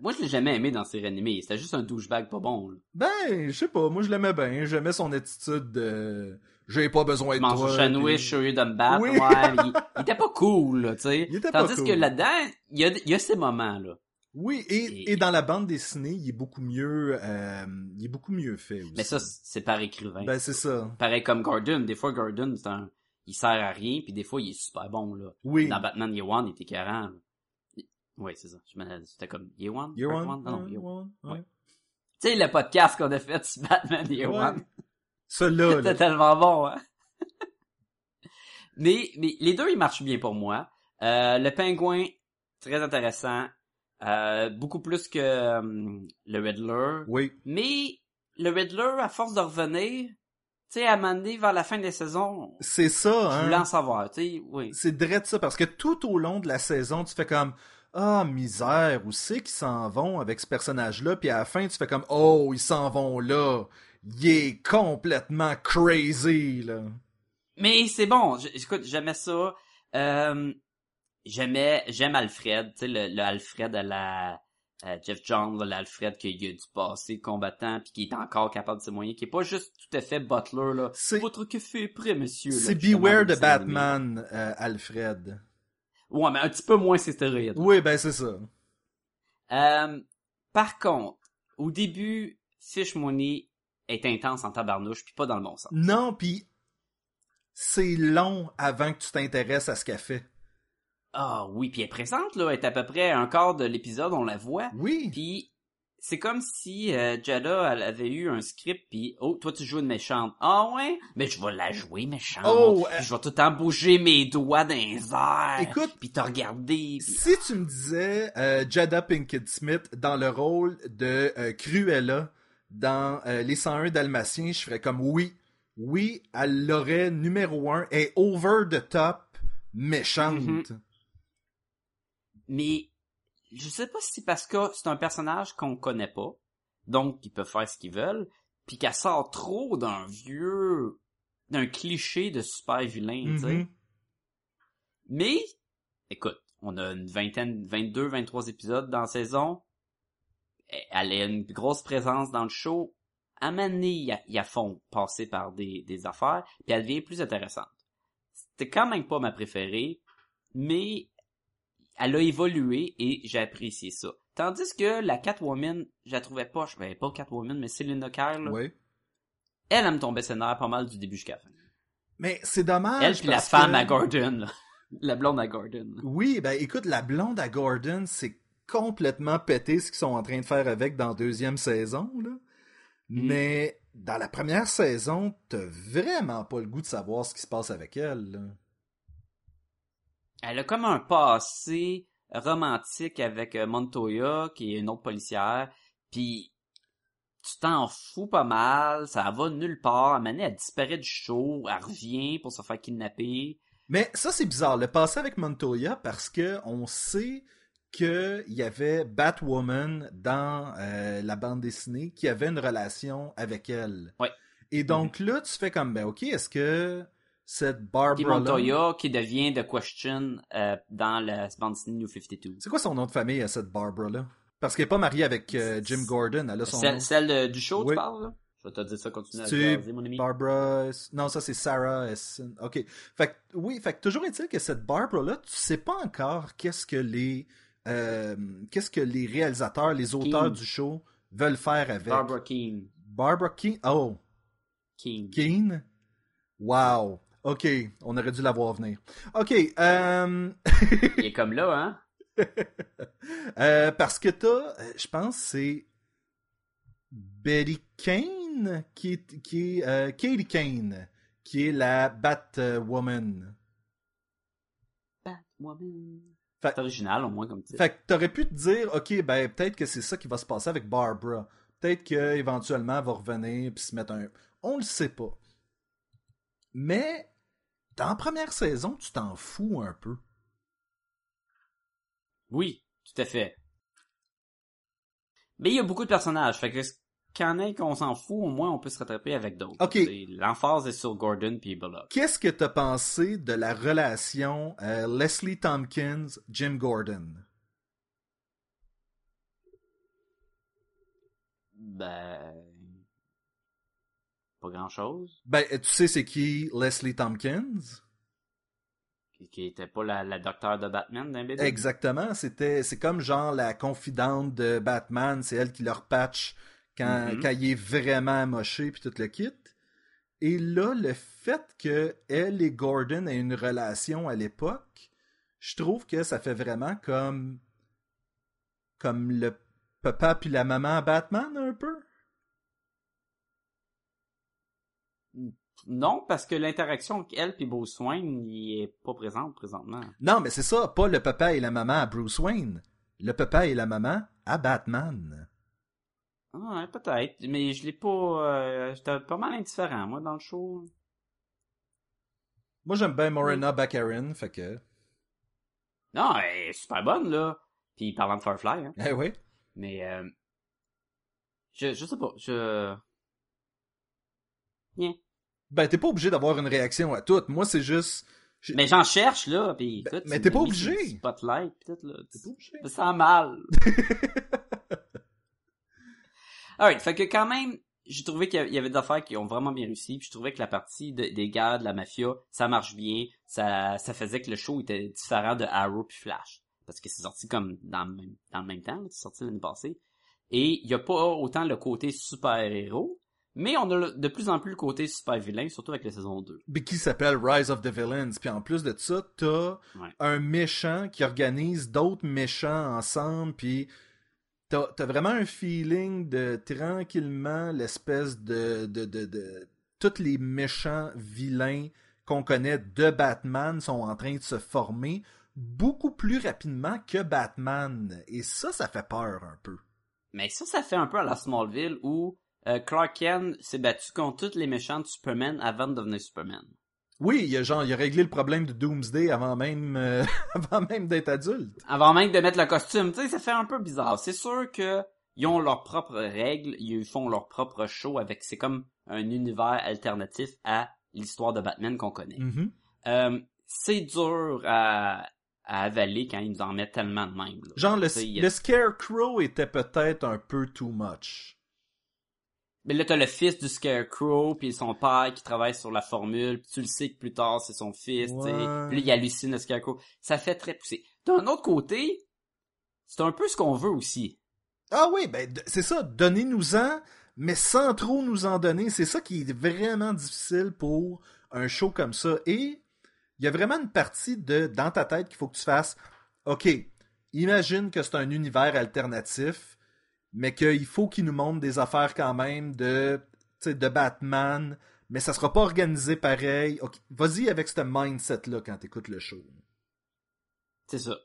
Moi, je l'ai jamais aimé dans ses animés. C'était juste un douchebag pas bon. là. Ben, je sais pas, moi je l'aimais bien, j'aimais son attitude de j'ai pas besoin de mange toi. un sandwich au lieu de me battre. Oui. Ouais, il, il était pas cool, tu sais. Tandis cool. que là-dedans, il y a, il y a ces moments, là. Oui, et, Et- et dans la bande dessinée, il est beaucoup mieux euh, il est beaucoup mieux fait aussi. Mais ça, c'est par écrivain. ben c'est ça. Pareil comme Gordon. Des fois, Gordon, c'est un... il sert à rien, puis des fois, il est super bon, là. Oui. Dans Batman Year One, il était carré. Oui, c'est ça. Je me- C'était comme Year One? Year Earth One, Non, non, Year One. One, ouais. Tu sais, le podcast qu'on a fait sur Batman Year Ouais. One. Celui-là, C'était tellement bon, hein. mais, mais les deux, ils marchent bien pour moi. Euh, le pingouin, très intéressant. Euh, beaucoup plus que euh, le Riddler. Oui. Mais le Riddler, à force de revenir, tu sais, à un moment donné, vers la fin des saisons, C'est ça, je voulais en hein. savoir, tu sais, oui. C'est direct ça, parce que tout au long de la saison, tu fais comme Ah, misère, où c'est qu'ils s'en vont avec ce personnage-là? Puis à la fin, tu fais comme Oh, ils s'en vont là. Il est complètement crazy, là. Mais c'est bon, j- écoute, j'aimais ça. Euh, j'aimais, j'aime Alfred, tu sais, le, le Alfred à la euh, Jeff John, l'Alfred qui a du passé combattant puis qui est encore capable de ses moyens, qui est pas juste tout à fait butler là. C'est- Votre café est prêt, monsieur. C'est Beware de. Batman, euh, Alfred. Ouais, mais un petit peu moins c'est stéroïde. Oui, ben c'est ça. Euh, par contre, au début, Fish Money est intense en tabarnouche puis pas dans le bon sens. Non, puis c'est long avant que tu t'intéresses à ce qu'elle fait. Ah oui, puis elle est présente là, elle est à peu près un quart de l'épisode, on la voit. Oui. Puis c'est comme si euh, Jada elle avait eu un script puis oh toi tu joues une méchante. Ah ouais, mais je vais la jouer méchante. Oh, euh, je vais tout le temps bouger mes doigts dans les airs. Écoute, puis regarder. puis- si tu me disais euh, Jada Pinkett Smith dans le rôle de euh, Cruella dans Les 101 Dalmatiens, je ferais comme oui. Oui, elle l'aurait numéro un et over the top méchante. Mhm. Mais je sais pas si c'est parce que c'est un personnage qu'on connaît pas, donc ils peuvent faire ce qu'ils veulent, puis qu'elle sort trop d'un vieux, d'un cliché de super vilain, tu sais. Mhm. Mais, écoute, on a une vingtaine, 22, 23 épisodes dans la saison. Elle a une grosse présence dans le show. À donné, ils font passer par des, des affaires, puis elle devient plus intéressante. C'était quand même pas ma préférée, mais elle a évolué et j'ai apprécié ça. Tandis que la Catwoman, je la trouvais pas, je ben, pas Catwoman, mais Selena Kyle, là, Oui. elle, elle me tombait ses nerfs pas mal du début jusqu'à la fin. Mais c'est dommage. Elle puis la femme que- à Gordon, là. La blonde à Gordon. Oui, ben écoute, la blonde à Gordon, c'est complètement pété ce qu'ils sont en train de faire avec dans la deuxième saison, là. Mm. Mais dans la première saison, t'as vraiment pas le goût de savoir ce qui se passe avec elle. là. Elle a comme un passé romantique avec euh, Montoya, qui est une autre policière, puis tu t'en fous pas mal, ça va nulle part. À elle disparaît du show, elle revient pour se faire kidnapper. Mais ça, c'est bizarre. Le passé avec Montoya, parce que on sait qu'il y avait Batwoman dans euh, la bande dessinée qui avait une relation avec elle. Ouais. Et donc là, tu fais comme, ben ok, est-ce que cette Puis Barbara Montoya, qui devient The Question euh, dans la bande New 52. C'est quoi son nom de famille à cette Barbara-là? Parce qu'elle est pas mariée avec euh, Jim Gordon, elle a son nom. Celle, celle de- du show, Oui. tu parles, là? Je vais te dire ça, continue à jaser, mon ami. Barbara... Non, ça c'est Sarah Essen. OK. Fait que, oui, fait que toujours est-il que cette Barbara-là, tu sais pas encore qu'est-ce que les... euh, qu'est-ce que les réalisateurs, les auteurs du show veulent faire avec. Barbara Keane. Barbara Keane. Oh, Keane. Keane? Wow. OK, on aurait dû la voir venir. OK, euh... Il est comme là, hein? Euh, parce que t'as, euh, je pense, c'est Betty Kane qui est, qui est euh, Katie Kane, qui est la Batwoman. Batwoman. Fait- C'est original, au moins, comme titre. Fait que t'aurais pu te dire, ok, ben peut-être que c'est ça qui va se passer avec Barbara. Peut-être qu'éventuellement elle va revenir puis se mettre un. On le sait pas. Mais dans la première saison, tu t'en fous un peu. Oui, tout à fait. Mais il y a beaucoup de personnages, fait que qu'il y en ait qu'on s'en fout, au moins on peut se rattraper avec d'autres. Ok. L'emphase est sur Gordon puis Bullock. Qu'est-ce que t'as pensé de la relation euh, Leslie Tompkins, Jim Gordon? Ben... Pas grand-chose. Ben, tu sais c'est qui Leslie Tompkins? Qui, était pas la, la docteur de Batman d'un bébé? Exactement, c'était c'est comme genre la confidente de Batman, c'est elle qui leur patch quand, Mhm. quand il est vraiment amoché puis tout le kit. Et là, le fait que elle et Gordon aient une relation à l'époque, je trouve que ça fait vraiment comme comme le papa puis la maman à Batman un peu. Non, parce que l'interaction avec elle puis Bruce Wayne, il est pas présente présentement. Non, mais c'est ça, pas le papa et la maman à Bruce Wayne, le papa et la maman à Batman. Ah, ouais, peut-être, mais je l'ai pas... euh, J'étais pas mal indifférent, moi, dans le show. Moi j'aime bien Morena Baccarin, fait que Non, elle est super bonne, là. Puis parlant de Firefly, hein. eh oui. Mais, euh, je, je sais pas, je... Bien. Ben, t'es pas obligé d'avoir une réaction à toutes. Moi, c'est juste. Mais j'en cherche, là, pis Ben, mais t'es pas obligé. Spotlight, pis tout, là. T'es pas obligé. Me sens mal. Alright, fait que quand même, j'ai trouvé qu'il y avait des affaires qui ont vraiment bien réussi, puis je trouvais que la partie de- des guerres de la mafia, ça marche bien, ça, ça faisait que le show était différent de Arrow puis Flash. Parce que c'est sorti comme dans le même, dans le même temps, c'est sorti l'année passée. Et il y a pas autant le côté super-héros, mais on a de plus en plus le côté super-vilain, surtout avec la saison 2. Mais qui s'appelle Rise of the Villains. Puis en plus de ça, t'as Ouais. un méchant qui organise d'autres méchants ensemble. Puis t'as as vraiment un feeling de tranquillement l'espèce de, de, de, de. Tous les méchants vilains qu'on connaît de Batman sont en train de se former beaucoup plus rapidement que Batman. Et ça, ça fait peur un peu. Mais ça, ça fait un peu à la Smallville où euh, Clark Kent s'est battu contre tous les méchants de Superman avant de devenir Superman. Oui, il a genre, il a réglé le problème de Doomsday avant même, euh, avant même d'être adulte. Avant même de mettre le costume, tu sais, ça fait un peu bizarre. C'est sûr que ils ont leurs propres règles, ils font leur propre show avec, c'est comme un univers alternatif à l'histoire de Batman qu'on connaît. Mhm. Euh, c'est dur à, à avaler quand ils nous en mettent tellement de même. là. Genre, le, le Scarecrow était peut-être un peu too much. Mais là, t'as le fils du Scarecrow, puis son père qui travaille sur la formule, puis tu le sais que plus tard, c'est son fils, tu. Ouais. Puis là, il hallucine le Scarecrow. Ça fait très poussé. D'un autre côté, c'est un peu ce qu'on veut aussi. Ah oui, ben c'est ça, donnez-nous-en, mais sans trop nous en donner. C'est ça qui est vraiment difficile pour un show comme ça. Et il y a vraiment une partie de dans ta tête qu'il faut que tu fasses. OK, imagine que c'est un univers alternatif, mais qu'il faut qu'il nous montre des affaires quand même de, de Batman, mais ça sera pas organisé pareil. Vas-y avec ce mindset-là quand t'écoutes le show. C'est ça.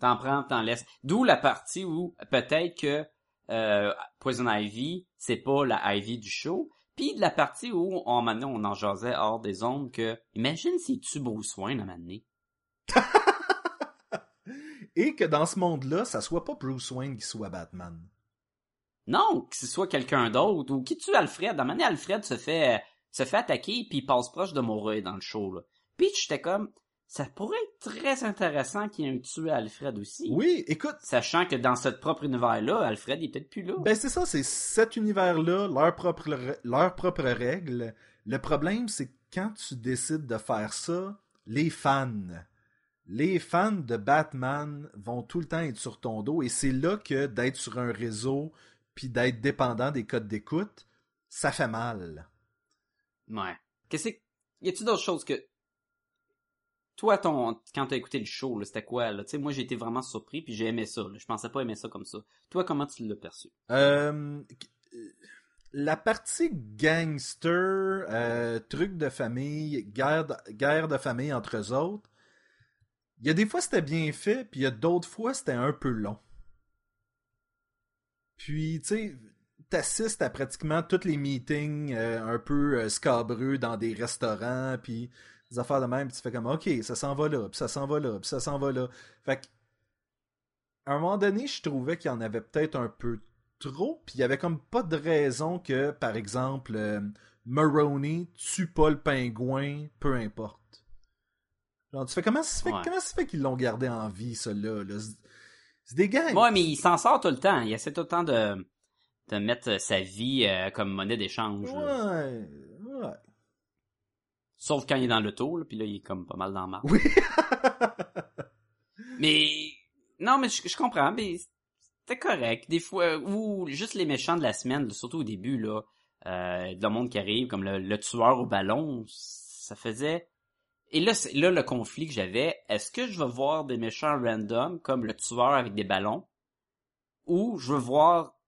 T'en prends, t'en laisses. D'où la partie où peut-être que euh, Poison Ivy, c'est pas la Ivy du show. Puis de la partie où on, maintenant, on en jasait hors des ondes que, imagine si tu Bruce Wayne à donné. Et que dans ce monde-là, ça soit pas Bruce Wayne qui soit Batman. Non, que ce soit quelqu'un d'autre, ou qui tue Alfred. À donné, Alfred se fait, se fait attaquer, puis il passe proche de mourir dans le show, là. Puis j'étais comme, ça pourrait être très intéressant qu'il y ait un tué Alfred aussi. Oui, écoute, Sachant que dans ce propre univers-là, Alfred il est peut-être plus là. Ben c'est ça, c'est cet univers-là, leurs propres leurs propres règles. Le problème, c'est que quand tu décides de faire ça, les fans, les fans de Batman vont tout le temps être sur ton dos et c'est là que d'être sur un réseau puis d'être dépendant des codes d'écoute, ça fait mal. Ouais. Qu'est-ce que... Y a-tu d'autres choses que... Toi, ton... quand t'as écouté le show, c'était quoi, là? Tu sais, moi, j'ai été vraiment surpris, puis j'ai aimé ça, là. Je pensais pas aimer ça comme ça. Toi, comment tu l'as perçu? Euh, la partie gangster, euh, truc de famille, guerre de, guerre de famille entre eux autres, il y a des fois c'était bien fait, puis il y a d'autres fois c'était un peu long. Puis, tu sais, t'assistes à pratiquement tous les meetings euh, un peu euh, scabreux dans des restaurants, puis des affaires de même, puis tu fais comme, ok, ça s'en va là, puis ça s'en va là, puis ça s'en va là. Fait que, à un moment donné, je trouvais qu'il y en avait peut-être un peu trop, puis il y avait comme pas de raison que, par exemple, euh, Maroney tue pas le pingouin, peu importe. Genre, tu fais comment ça se fait, Ouais. comment ça se fait qu'ils l'ont gardé en vie, ça là, là? C'est- des gars. Ouais, mais il s'en sort tout le temps. Il essaie tout le temps de, de mettre sa vie euh, comme monnaie d'échange. là. Ouais, ouais. Sauf quand il est dans l'auto, là, puis là, il est comme pas mal dans le marbre. Oui. Mais non, mais je, je comprends, mais c'était correct. Des fois, ou juste les méchants de la semaine, surtout au début, là, euh, le monde qui arrive, comme le, le tueur au ballon, ça faisait. Et là, là le conflit que j'avais. Est-ce que je veux voir des méchants random comme le tueur avec des ballons, ou je veux voir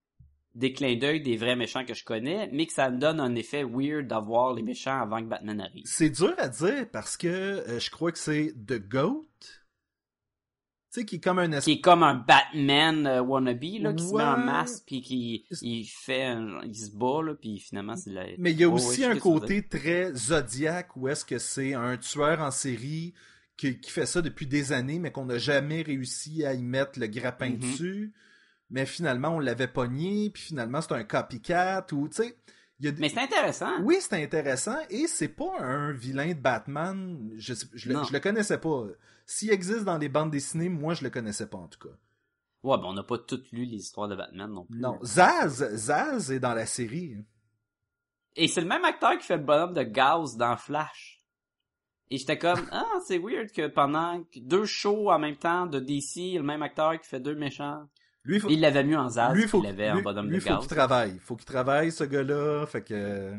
des clins d'œil des vrais méchants que je connais, mais que ça me donne un effet weird d'avoir les méchants avant que Batman arrive? C'est dur à dire parce que euh, je crois que c'est The Goat. Tu sais, qui est comme un qui est comme un Batman euh, wannabe là qui se met un Ouais. masque puis qui il fait un- il se bat là puis finalement c'est la Mais il y a Oh, aussi ouais, un côté très zodiaque où est-ce que c'est un tueur en série qui, qui fait ça depuis des années, mais qu'on n'a jamais réussi à y mettre le grappin Mhm. dessus. Mais finalement, on l'avait pogné, puis finalement, c'est un copycat, ou tu sais. des- mais c'est intéressant Oui, c'est intéressant et c'est pas un vilain de Batman. Je, je, le, je le connaissais pas. S'il existe dans les bandes dessinées, moi je le connaissais pas en tout cas. ouais ben on n'a pas toutes lu les histoires de Batman non plus Non, Zaz, Zaz est dans la série. et c'est le même acteur qui fait le bonhomme de Gauss dans Flash et j'étais comme ah c'est weird que pendant deux shows en même temps de DC le même acteur qui fait deux méchants Lui, faut, il l'avait mieux en Zaz lui, faut, qu'il l'avait en bonhomme lui, de faut Gauss qu'il travaille. Faut qu'il travaille, ce gars-là. Fait que.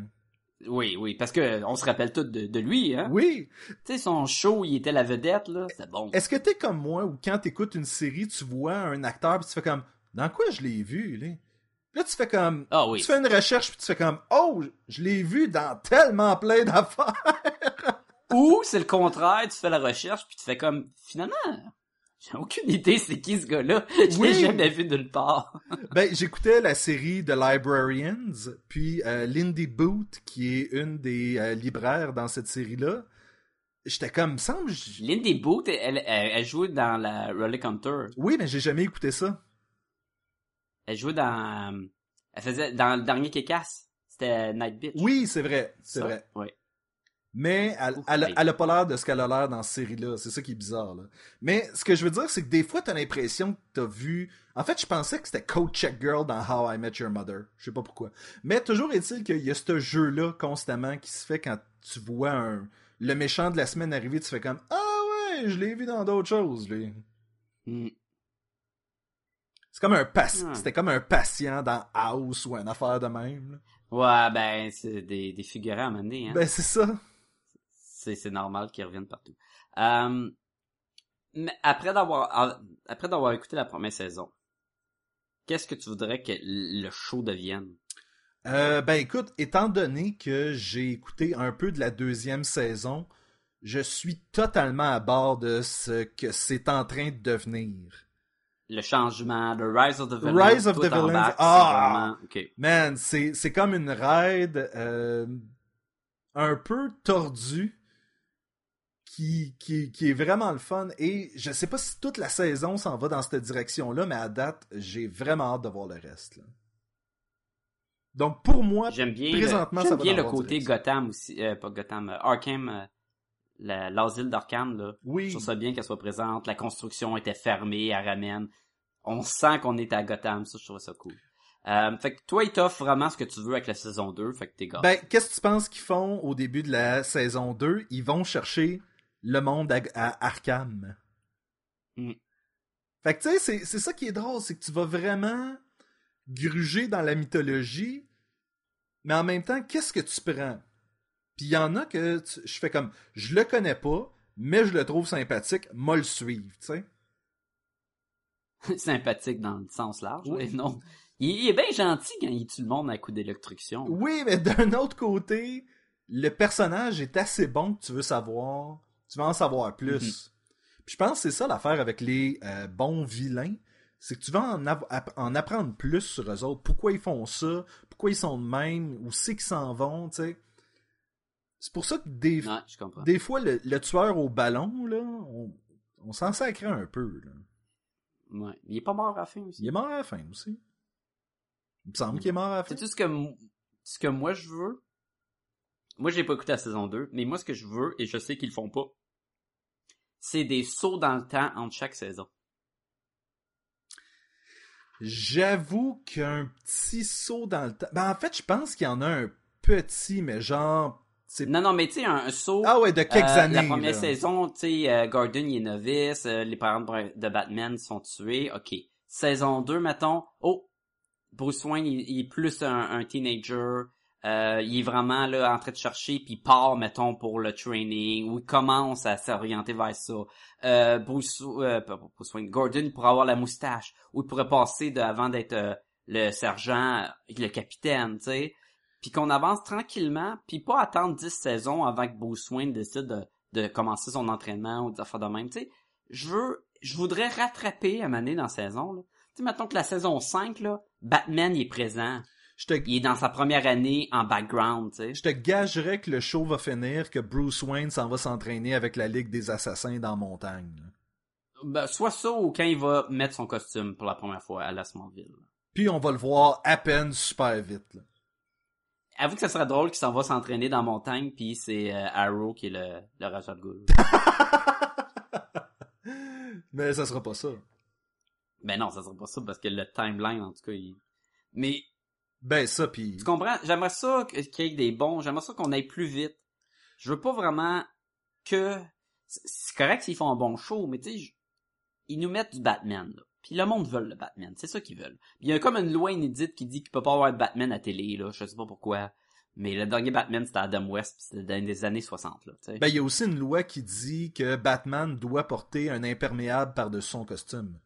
Oui oui parce que on se rappelle tous de, de lui hein Oui. tu sais son show il était la vedette là c'était bon Est-ce que t'es comme moi ou quand t'écoutes une série, tu vois un acteur puis tu fais comme dans quoi je l'ai vu, là? Là, tu fais comme. ah oui Tu fais une recherche puis tu fais comme Oh, je l'ai vu dans tellement plein d'affaires. Ou c'est le contraire, tu fais la recherche puis tu fais comme finalement j'ai aucune idée c'est qui ce gars-là. Je Oui. l'ai jamais vu nulle part. Ben, j'écoutais la série The Librarians, puis euh, Lindy Booth, qui est une des euh, libraires dans cette série-là. J'étais comme, me semble, Lindy Booth, elle, elle, elle jouait dans la Roller Counter. oui, mais j'ai jamais écouté ça. Elle jouait dans euh, elle faisait dans le dernier Kékas. C'était Night Bitch. Oui, c'est vrai, c'est vrai. Oui. Mais elle, elle, a pas l'air de ce qu'elle a l'air dans cette série-là. C'est ça qui est bizarre, là. Mais ce que je veux dire, c'est que des fois, t'as l'impression que t'as vu... En fait, je pensais que c'était Code Check Girl dans How I Met Your Mother. Je sais pas pourquoi. Mais toujours est-il qu'il y a ce jeu-là constamment qui se fait quand tu vois un... le méchant de la semaine arriver, tu fais comme « Ah ouais, je l'ai vu dans d'autres choses, lui. Mm. » C'est comme un patient. Hmm. C'était comme un patient dans House ou une affaire de même. là. Ouais, ben c'est des, des figurants à un moment donné, hein. Ben, c'est ça. C'est normal qu'ils reviennent partout. Euh, mais après d'avoir après d'avoir écouté la première saison, qu'est-ce que tu voudrais que le show devienne? Euh, ben écoute, étant donné que j'ai écouté un peu de la deuxième saison, je suis totalement à bord de ce que c'est en train de devenir. Le changement, le Rise of the Villains. Rise of the Villains, ah! vraiment-. Man, c'est c'est comme une ride euh, un peu tordue qui, qui, qui est vraiment le fun. Et je sais pas si toute la saison s'en va dans cette direction-là, mais à date, j'ai vraiment hâte de voir le reste. là. Donc pour moi, J'aime bien, présentement, le, ça va bien dans le côté direction. Gotham aussi, euh, pas Gotham, euh, Arkham, euh, la- l'asile d'Arkham là. oui. Je trouve ça bien qu'elle soit présente. La construction était fermée, elle ramène. On sent qu'on est à Gotham, ça je trouve ça cool. Euh, fait que toi, il t'offre vraiment ce que tu veux avec la saison 2, fait que t'es gars. Ben, qu'est-ce que tu penses qu'ils font au début de la saison 2? Ils vont chercher le monde à, à Arkham. Mm. Fait que tu sais, c'est, c'est ça qui est drôle, c'est que tu vas vraiment gruger dans la mythologie, mais en même temps, qu'est-ce que tu prends? Puis il y en a que tu- je fais comme, je le connais pas, mais je le trouve sympathique, moi le suivre, tu sais. sympathique dans le sens large. Oui. non, Il, il est bien gentil quand il tue le monde à coup d'électrocution. Oui, mais d'un autre côté, le personnage est assez bon que tu veux savoir. Tu veux en savoir plus. Mhm. Puis je pense que c'est ça l'affaire avec les euh, bons vilains. C'est que tu vas en, app- en apprendre plus sur eux autres. Pourquoi ils font ça? Pourquoi ils sont de même? Où c'est qu'ils s'en vont, tu sais? C'est pour ça que des, Ouais, des fois, le, le tueur au ballon, là, on, on s'en sacrait un peu. Là. Ouais. Il est pas mort à la fin aussi. Il est mort à la fin aussi. Il me semble qu'il est mort à la fin. C'est tout ce que, ce que moi je veux. Moi, j'ai pas écouté la saison 2, mais moi, ce que je veux, et je sais qu'ils le font pas, c'est des sauts dans le temps entre chaque saison. J'avoue qu'un petit saut dans le temps. Ben, en fait, je pense qu'il y en a un petit, mais genre. Non, non, mais tu sais, un, un saut. Ah ouais, de quelques euh, années. La première là. saison, tu sais, euh, Gordon, il est novice, euh, les parents de, de Batman sont tués, ok. Saison 2, mettons, oh, Bruce Wayne, il, il est plus un, un teenager, euh, il est vraiment là en train de chercher, puis part, mettons, pour le training, ou il commence à s'orienter vers ça. Euh, Bruce, euh, Bruce Wayne, Gordon, pourrait avoir la moustache, ou il pourrait passer de, avant d'être euh, le sergent, euh, le capitaine, tu sais. Puis qu'on avance tranquillement, puis pas attendre 10 saisons avant que Bruce Wayne décide de, de commencer son entraînement ou des affaires de même, tu sais. Je veux, je voudrais rattraper à maner dans la saison. Tu sais, mettons que la saison 5, là, Batman, est présent. Je te, Il est dans sa première année en background, tu sais. je te gagerais que le show va finir que Bruce Wayne s'en va s'entraîner avec la Ligue des Assassins dans la montagne. Ben, soit ça ou quand il va mettre son costume pour la première fois à la Smallville. Puis on va le voir à peine super vite. là. Avoue que ça serait drôle qu'il s'en va s'entraîner dans la montagne, puis c'est euh, Arrow qui est le, le rageur de goule. Mais ça sera pas ça. ben non, ça serait pas ça parce que le timeline, en tout cas, il... Mais Ben ça, puis... Tu comprends? J'aimerais ça qu'il y ait des bons. J'aimerais ça qu'on aille plus vite. Je veux pas vraiment que... C'est correct s'ils font un bon show, mais tu sais, ils nous mettent du Batman, là. Puis le monde veut le Batman. C'est ça qu'ils veulent. Puis il y a comme une loi inédite qui dit qu'il peut pas avoir de Batman à télé, là. Je sais pas pourquoi. Mais le dernier Batman, c'était Adam West, pis c'était dans les années 60, là. Ben il y a aussi une loi qui dit que Batman doit porter un imperméable par-dessus son costume.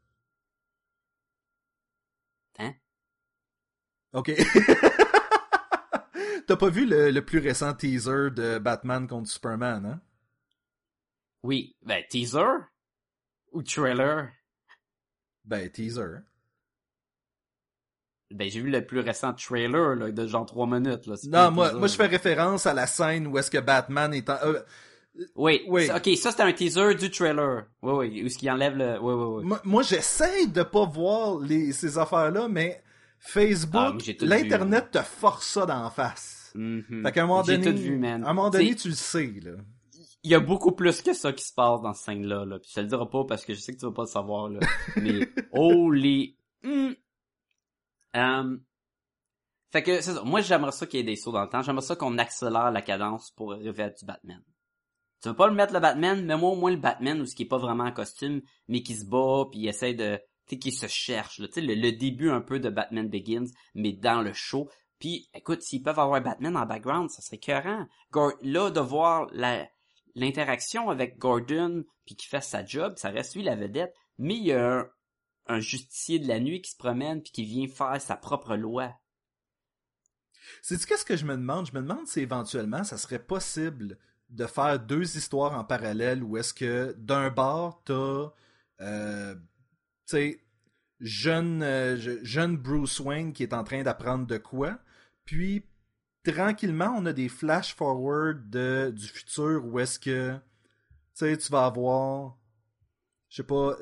Hein? Ok. T'as pas vu le, le plus récent teaser de Batman contre Superman, hein? Oui. Ben, teaser? Ou trailer? Ben, teaser. Ben, j'ai vu le plus récent trailer, là, de genre 3 minutes, là. Non, moi, teaser, moi je fais référence à la scène où est-ce que Batman est en... euh, Oui, Oui. ok, ça c'était un teaser du trailer. Oui, oui, où ce qui enlève le... Oui, oui, oui. moi, moi, j'essaie de pas voir les, ces affaires-là, mais Facebook, tout l'Internet te force ça d'en face. Mhm. Fait qu'à un moment J'ai donné, vu, man. à un moment donné, tu le sais, là. Il y a beaucoup plus que ça qui se passe dans cette scène-là, là. Puis je te le dirai pas parce que je sais que tu vas pas le savoir, là. Mais, holy... Hmm. Euh, Fait que, c'est ça. Moi, j'aimerais ça qu'il y ait des sauts dans le temps. J'aimerais ça qu'on accélère la cadence pour arriver à du Batman. Tu veux pas le mettre le Batman, mais moi au moins le Batman où ce qui est pas vraiment en costume, mais qui se bat puis il essaie de, qui se cherche, le, le début un peu de Batman Begins, mais dans le show. Puis, écoute, s'ils peuvent avoir Batman en background, ça serait. Gor- là, de voir la, l'interaction avec Gordon puis qui fait sa job, ça reste lui la vedette, mais il y a un, un justicier de la nuit qui se promène puis qui vient faire sa propre loi. C'est qu'est-ce que je me demande? Je me demande si éventuellement ça serait possible de faire deux histoires en parallèle où est-ce que d'un bord t'as euh, sais jeune euh, je- jeune Bruce Wayne qui est en train d'apprendre de quoi, puis tranquillement on a des flash forward de du futur où est-ce que tu sais tu vas avoir je sais pas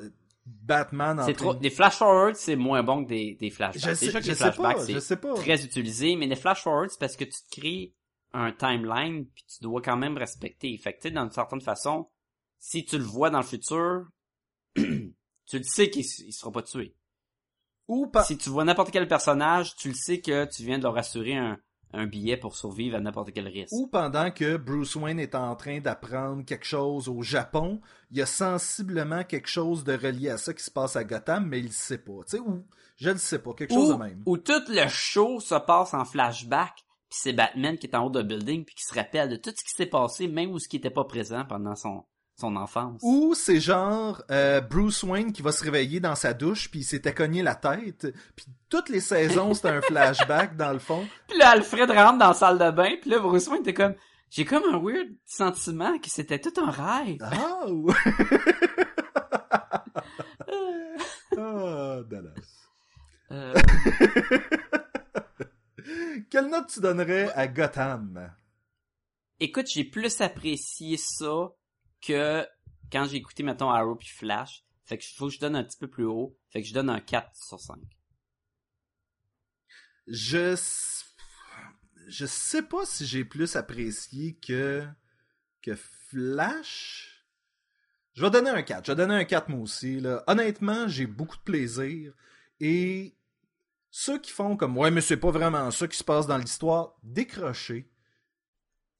Batman en C'est train trop, des flash forwards, c'est moins bon que des, des je flashbacks. sais, Déjà que je les sais pas, flashbacks, je c'est sais pas. très utilisé, mais les flash forwards, c'est parce que tu te crées un timeline puis tu dois quand même respecter. Fait que tu sais, d'une certaine façon, si tu le vois dans le futur, tu le sais qu'il il sera pas tué. Ou Si tu vois n'importe quel personnage, tu le sais que tu viens de leur assurer un, un billet pour survivre à n'importe quel risque. Ou pendant que Bruce Wayne est en train d'apprendre quelque chose au Japon, il y a sensiblement quelque chose de relié à ça qui se passe à Gotham, mais il le sait pas. Tu sais, ou je le sais pas, quelque chose de Ou, même. où tout le show se passe en flashback, puis c'est Batman qui est en haut d'un building puis qui se rappelle de tout ce qui s'est passé, même où ce qui était pas présent pendant son son enfance. Ou c'est genre euh, Bruce Wayne qui va se réveiller dans sa douche puis il s'était cogné la tête puis toutes les saisons c'était un flashback dans le fond. Puis là, Alfred rentre dans la salle de bain, puis là, Bruce Wayne était comme... J'ai comme un weird sentiment que c'était tout un rêve. Ou- ah, Dallas. Euh, Quelle note tu donnerais à Gotham? écoute, j'ai plus apprécié ça que quand j'ai écouté, mettons, Arrow puis Flash. Fait que faut que je donne un petit peu plus haut. Fait que je donne un 4 sur 5. Je je sais pas si j'ai plus apprécié que que Flash. Je vais donner un 4. Je vais donner un 4 moi aussi là. Honnêtement, j'ai beaucoup de plaisir et ceux qui font comme ouais, mais c'est pas vraiment ça qui se passe dans l'histoire, décrocher.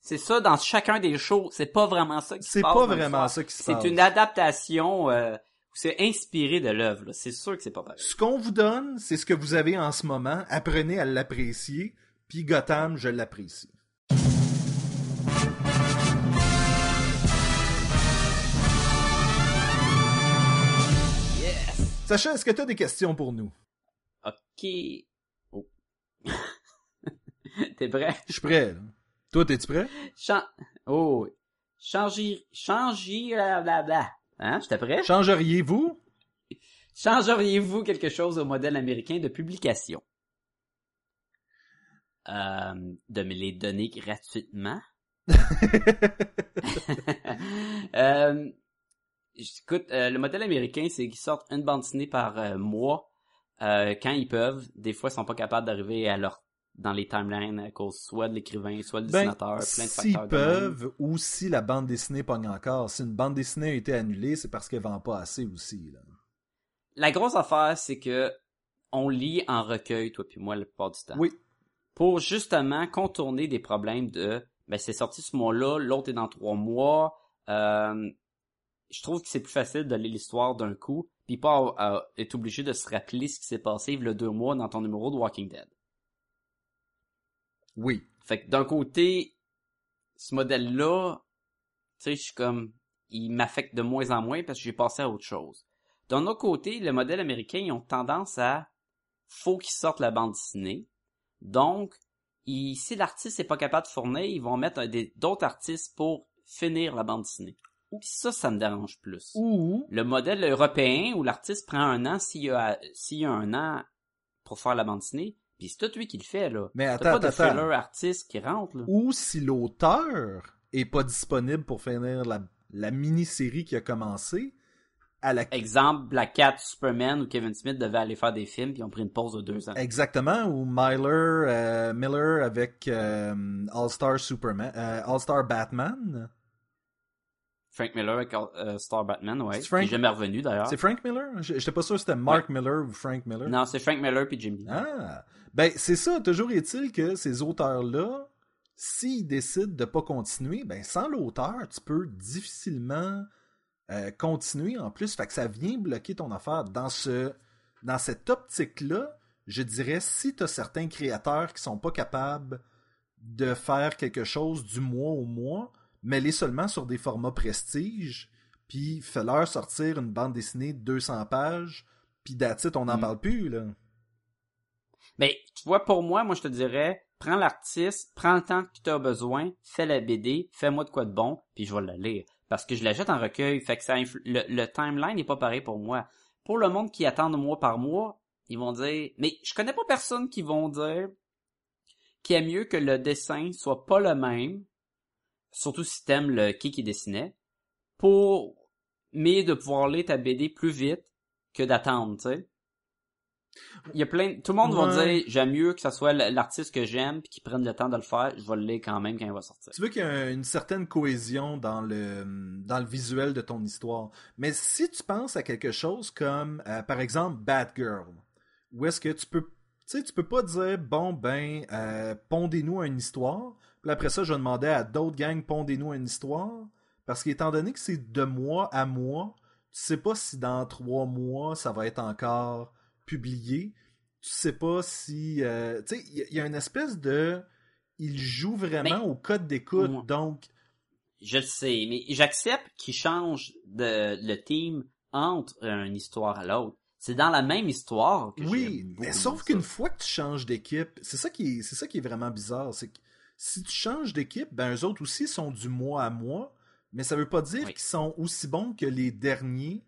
C'est ça, dans chacun des shows, c'est pas vraiment ça qui se C'est passe pas dans vraiment ça qui se C'est passe. une adaptation, euh, où c'est inspiré de l'œuvre. C'est sûr que c'est pas pareil. Ce qu'on vous donne, c'est ce que vous avez en ce moment. Apprenez à l'apprécier. Puis Gotham, je l'apprécie. Yes! Sacha, est-ce que tu as des questions pour nous? Ok. Oh. T'es prêt? Je suis prêt. là. Toi, t'es-tu prêt? Chan... Oh. Changer... Changer... Blablabla. Hein? J'étais prêt? Changeriez-vous? Changeriez-vous quelque chose au modèle américain de publication? Euh, de me les donner gratuitement? euh, écoute, euh, le modèle américain, c'est qu'ils sortent une bande dessinée par euh, mois euh, quand ils peuvent. Des fois, ils sont pas capables d'arriver à leur dans les timelines à cause soit de l'écrivain, soit du Ben, dessinateur, plein de s'ils facteurs. de même. peuvent, ou si la bande dessinée pogne encore. Si une bande dessinée a été annulée, c'est parce qu'elle vend pas assez aussi. Là. La grosse affaire, c'est que on lit en recueil, toi puis moi, la plupart du temps. Oui. pour justement contourner des problèmes de ben c'est sorti ce mois-là, l'autre est dans trois mois. Euh, je trouve que c'est plus facile de lire l'histoire d'un coup, puis pas euh, être obligé de se rappeler ce qui s'est passé il y a deux mois dans ton numéro de Walking Dead. Oui. Fait que d'un côté, ce modèle-là, tu sais, je suis comme, il m'affecte de moins en moins parce que j'ai passé à autre chose. D'un autre côté, le modèle américain, ils ont tendance à, faut qu'ils sortent la bande dessinée. Donc, ils- si l'artiste n'est pas capable de fournir, ils vont mettre d'autres artistes pour finir la bande dessinée. Puis ça, ça me dérange plus. Ou, Le modèle européen où l'artiste prend un an s'il y a, s'il y a un an pour faire la bande dessinée, puis c'est tout lui qui le fait, là. mais attends, pas de attends. filler artiste qui rentre, là. ou si l'auteur est pas disponible pour finir la, la mini-série qui a commencé, à la Exemple, Black Cat, Superman, où Kevin Smith devait aller faire des films, puis ont pris une pause de deux ans. Exactement, ou Myler euh, Miller avec euh, All-Star Superman, euh, All-Star Batman. Frank Miller avec euh, Star Batman, ouais. C'est Frank- jamais revenu, d'ailleurs. C'est Frank Miller? J'étais pas sûr si c'était Mark Miller ou Frank Miller. Non, c'est Frank Miller puis Jim Lee. Ah, ben c'est ça. Toujours est-il que ces auteurs-là, s'ils décident de pas continuer, ben sans l'auteur, tu peux difficilement euh, continuer en plus. Fait que ça vient bloquer ton affaire. Dans ce, dans cette optique-là, je dirais si tu as certains créateurs qui sont pas capables de faire quelque chose du mois au mois, mets-les seulement sur des formats prestige, puis fais-leur sortir une bande dessinée de 200 pages, puis it, on n'en Mm. parle plus, là. Mais, tu vois, pour moi, moi, je te dirais, prends l'artiste, prends le temps que tu as besoin, fais la BD, fais-moi de quoi de bon, puis je vais la lire. Parce que je la jette en recueil, fait que ça influ- le, le timeline n'est pas pareil pour moi. Pour le monde qui attend de mois par mois, ils vont dire, mais je connais pas personne qui vont dire qu'il est mieux que le dessin soit pas le même, surtout si t'aimes le qui qui dessinait, pour, mais de pouvoir lire ta BD plus vite que d'attendre, tu sais. Il y a plein, tout le monde va dire, j'aime mieux que ça soit l'artiste que j'aime puis qu'il prenne le temps de le faire, je vais le lire quand même quand il va sortir. Tu veux qu'il y a une certaine cohésion dans le, dans le visuel de ton histoire. Mais si tu penses à quelque chose comme, euh, par exemple, Batgirl, où est-ce que tu peux, tu sais, tu peux pas dire, bon, ben, euh, pondez-nous une histoire, puis après ça, je demandais à d'autres gangs, pondez-nous une histoire, parce qu'étant donné que c'est de mois à mois, tu sais pas si dans trois mois, ça va être encore publié. Tu sais pas si, euh, tu sais, il y, a- il y a une espèce de, il joue vraiment au code d'écoute, Ouais. donc Je le sais, mais j'accepte qu'ils changent de, le team entre une histoire à l'autre. C'est dans la même histoire que Oui, mais sauf qu'une fois que tu changes d'équipe, c'est ça qui est, c'est ça qui est vraiment bizarre, c'est que si tu changes d'équipe, ben eux autres aussi sont du mois à mois, mais ça veut pas dire Oui. qu'ils sont aussi bons que les derniers,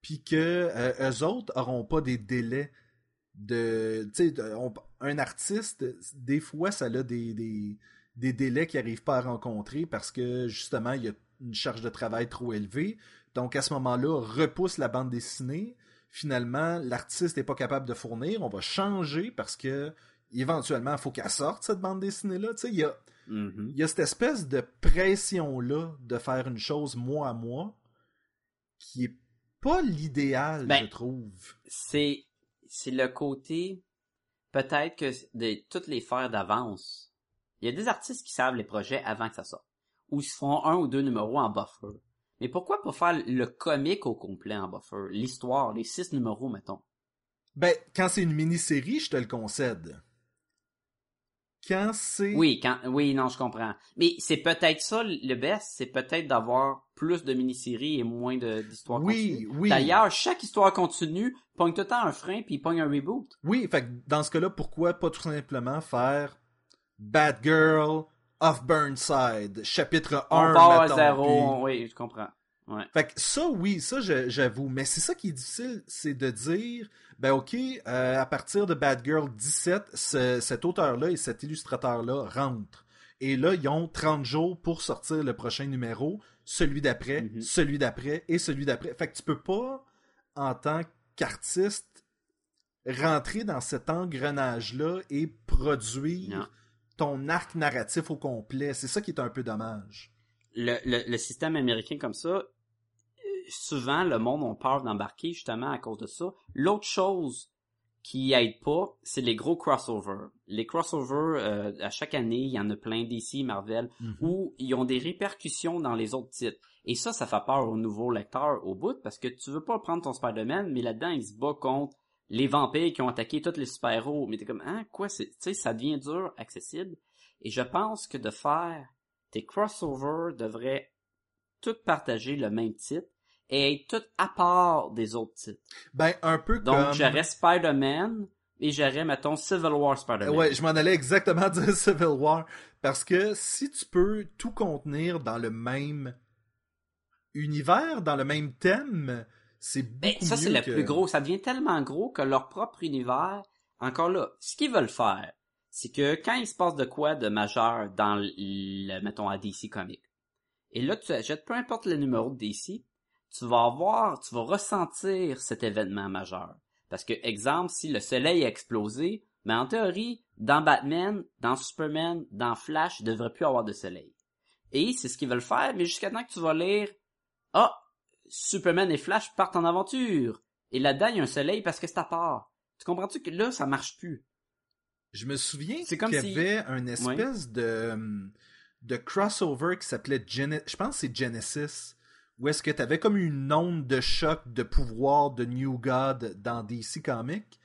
puis que euh, eux autres auront pas des délais de, tu sais, un artiste, des fois ça a des, des, des délais qu'il n'arrive pas à rencontrer parce que justement il y a une charge de travail trop élevée, donc à ce moment-là repousse la bande dessinée. Finalement, l'artiste n'est pas capable de fournir, on va changer parce que éventuellement, il faut qu'elle sorte cette bande dessinée-là. Tu sais, il y a, Mhm. il y a cette espèce de pression-là de faire une chose mois à mois qui est pas l'idéal, Ben, je trouve. C'est, c'est le côté, peut-être que de toutes les faire d'avance. Il y a des artistes qui savent les projets avant que ça sorte. Ou ils se font un ou deux numéros en buffer. Mais pourquoi pas faire le comique au complet en buffer? L'histoire, les six numéros, mettons. Ben, quand c'est une mini-série, je te le concède. Quand c'est... Oui, quand, oui, non, je comprends. Mais c'est peut-être ça, le best, c'est peut-être d'avoir plus de mini-séries et moins d'histoires Oui, continues. oui. D'ailleurs, chaque histoire continue pogne tout le temps un frein puis pogne un reboot. Oui, fait que dans ce cas-là, pourquoi pas tout simplement faire Bad Girl of Burnside, chapitre 1, On part à zéro, puis- oui, je comprends. Ouais. Fait que ça, oui, ça, j'avoue. Mais c'est ça qui est difficile, c'est de dire, ben ok, euh, à partir de Bad Girl 17, ce- cet auteur-là et cet illustrateur-là rentrent. Et là, ils ont 30 jours pour sortir le prochain numéro, celui d'après, Mhm. celui d'après et celui d'après. Fait que tu peux pas, en tant qu'artiste, rentrer dans cet engrenage-là et produire Non. ton arc narratif au complet. C'est ça qui est un peu dommage. Le, le, le système américain comme ça, souvent le monde a peur d'embarquer justement à cause de ça. L'autre chose qui aide pas, c'est les gros crossovers. Les crossovers, euh, à chaque année, il y en a plein d'ici, Marvel, où ils ont des répercussions dans les autres titres. Et ça, ça fait peur aux nouveaux lecteurs au bout, parce que tu veux pas prendre ton Spider-Man, mais là-dedans, il se bat contre les vampires qui ont attaqué tous les super-héros. Mais t'es comme, hein, quoi, c'est, tu sais, ça devient dur, accessible. Et je pense que de faire tes crossovers devraient toutes partager le même titre et être toutes à part des autres titres. Ben, un peu Donc, comme... j'aurais Spider-Man et j'aurais, mettons, Civil War Spider-Man. Ouais, je m'en allais exactement dire Civil War. Parce que si tu peux tout contenir dans le même univers, dans le même thème, c'est Ben, beaucoup ça, c'est le plus gros. Ça devient tellement gros que leur propre univers, encore là, ce qu'ils veulent faire, c'est que quand il se passe de quoi de majeur dans le, mettons, à DC Comics, et là, tu achètes peu importe le numéro de DC, tu vas avoir, tu vas ressentir cet événement majeur. Parce que, exemple, si le soleil a explosé, mais en théorie, dans Batman, dans Superman, dans Flash, il devrait plus avoir de soleil. Et c'est ce qu'ils veulent faire, mais jusqu'à temps que tu vas lire, ah, Superman et Flash partent en aventure. Et là-dedans, il y a un soleil parce que c'est à part. Tu comprends-tu que là, ça marche plus? Je me souviens C'est qu'il y si- avait une espèce de, de crossover qui s'appelait Genesis. Je pense que c'est Genesis. Où est-ce que tu avais comme une onde de choc de pouvoir de New God dans DC Comics?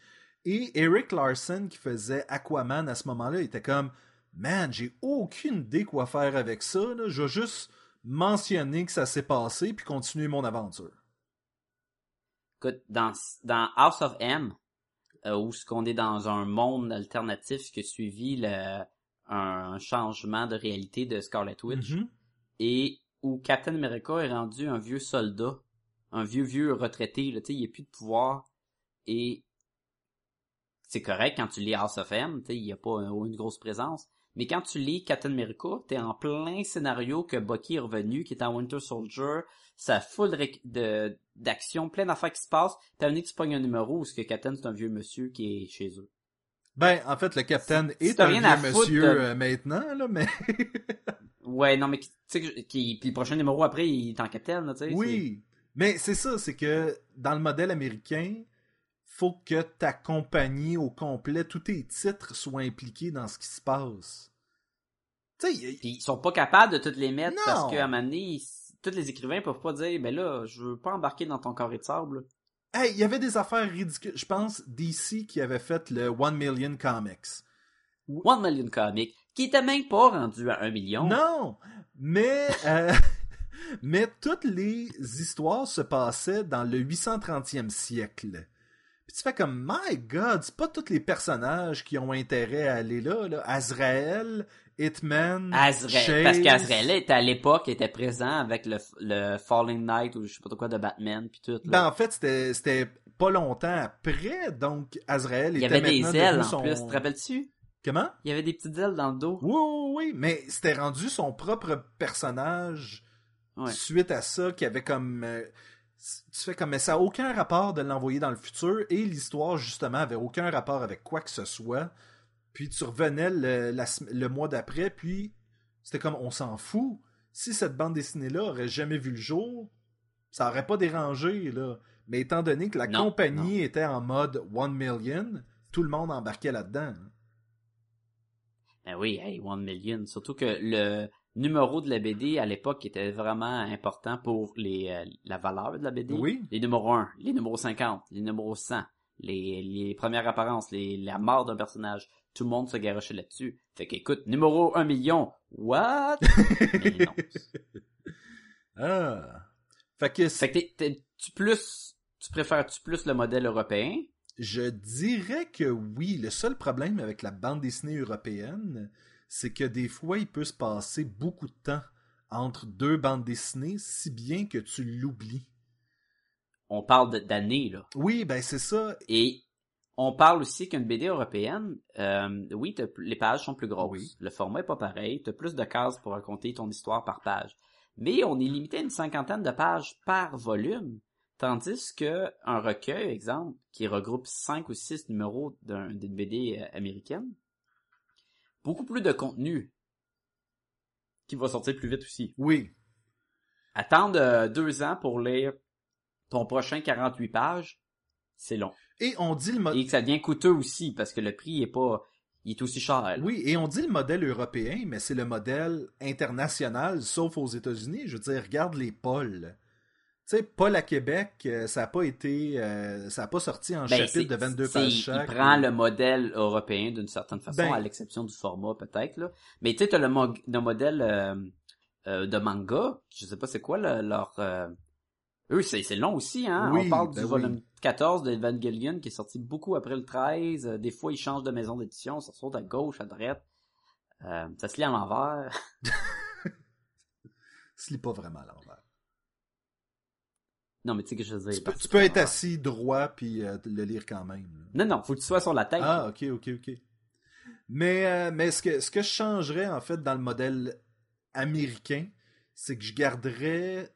Et Eric Larson qui faisait Aquaman à ce moment-là était comme Man, j'ai aucune idée quoi faire avec ça. là. Je vais juste mentionner que ça s'est passé puis continuer mon aventure. Écoute, dans, dans House of M, euh, où ce qu'on est dans un monde alternatif qui a suivi le, un changement de réalité de Scarlet Witch, Mhm. et où Captain America est rendu un vieux soldat, un vieux vieux retraité, là, il n'y a plus de pouvoir, et c'est correct quand tu lis House of M, il n'y a pas une grosse présence, mais quand tu lis Captain America, t'es en plein scénario que Bucky est revenu, qui est en Winter Soldier, ça foule de, d'action, plein d'affaires qui se passent, t'as amené que tu pognes un numéro où ce que Captain c'est un vieux monsieur qui est chez eux. Ben, en fait, le capitaine Si est un vieux monsieur de- euh, maintenant, là, mais Ouais, non, mais qui- tu sais, que- qui, puis le prochain numéro après, il est en Captain, là, tu sais. Oui, mais c'est ça, c'est que dans le modèle américain, faut que ta compagnie au complet, tous tes titres soient impliqués dans ce qui se passe. Tu sais, y- ils sont pas capables de toutes les mettre Non. parce qu'à un moment donné, tous les écrivains peuvent pas dire, ben là, je veux pas embarquer dans ton carré de sable. hey, il y avait des affaires ridicules. Je pense DC qui avait fait le One Million Comics. One Million Comic, qui était même pas rendu à un million. Non, mais euh, mais toutes les histoires se passaient dans le 830e siècle. Puis tu fais comme my God, c'est pas tous les personnages qui ont intérêt à aller là. là. Azrael, Hitman, Azrael, Chase. parce qu'Azrael était à l'époque était présent avec le, le Falling Knight ou je sais pas quoi de Batman puis tout. Ben Là. en fait c'était c'était pas longtemps après, donc Azrael Il y était avait des maintenant ailes en son... plus, te rappelles-tu? Comment? Il y avait des petites ailes dans le dos. Oui, oui, oui, mais c'était rendu son propre personnage Ouais. suite à ça qui avait comme euh, tu fais comme mais ça a aucun rapport de l'envoyer dans le futur et l'histoire justement avait aucun rapport avec quoi que ce soit puis tu revenais le, la sem- le mois d'après puis c'était comme on s'en fout si cette bande dessinée là aurait jamais vu le jour ça aurait pas dérangé là mais étant donné que la Non, compagnie était en mode one million tout le monde embarquait là-dedans Ben oui, hey, One Million. Surtout que le numéro de la BD à l'époque était vraiment important pour les, euh, la valeur de la BD. Oui. Les numéros 1, les numéros 50, les numéros 100, les, les premières apparences, les, la mort d'un personnage. Tout le monde se garochait là-dessus. Fait qu'écoute, numéro 1 million, what? Mais non. ah fait que Fait que tu plus, tu préfères-tu plus le modèle européen? Je dirais que oui. Le seul problème avec la bande dessinée européenne, c'est que des fois, il peut se passer beaucoup de temps entre deux bandes dessinées, si bien que tu l'oublies. On parle d'années, là. Oui, ben c'est ça. Et on parle aussi qu'une BD européenne, euh, oui, les pages sont plus grosses. Oui. Le format est pas pareil. Tu as plus de cases pour raconter ton histoire par page. Mais on est limité à une cinquantaine de pages par volume. Tandis que un recueil, exemple, qui regroupe cinq ou six numéros d'un- d'une BD euh, américaine, beaucoup plus de contenu qui va sortir plus vite aussi. Oui. Attendre euh, deux ans pour lire ton prochain 48 pages, c'est long. Et on dit le Et que ça devient coûteux aussi, parce que le prix est pas, il est aussi cher. là. Oui, et on dit le modèle européen, mais c'est le modèle international, sauf aux États-Unis. Je veux dire, regarde les pôles. Tu sais, Paul à Québec, euh, ça n'a pas été, euh, ça n'a pas sorti en Ben, chapitre de 22 c'est- pages chaque. Il prend le modèle européen d'une certaine façon, Ben- à l'exception du format peut-être. là. Mais tu sais, t'as le, mo- le modèle euh, euh, de manga, je sais pas c'est quoi le- leur... Eux, c'est long aussi, hein? Oui, On parle ben du volume oui. 14 de Evangelion qui est sorti beaucoup après le 13. Euh, Des fois, ils changent de maison d'édition, ça saute à gauche, à droite. Ça se lit à l'envers. Se lit pas vraiment à l'envers. Non, mais tu sais que je veux dire. Tu peux, tu être assis droit puis euh, le lire quand même. Non, non, faut que tu sois sur la tête. Ah, ok, ok, ok. Mais, euh, mais ce, que, ce que je changerais en fait dans le modèle américain, c'est que je garderais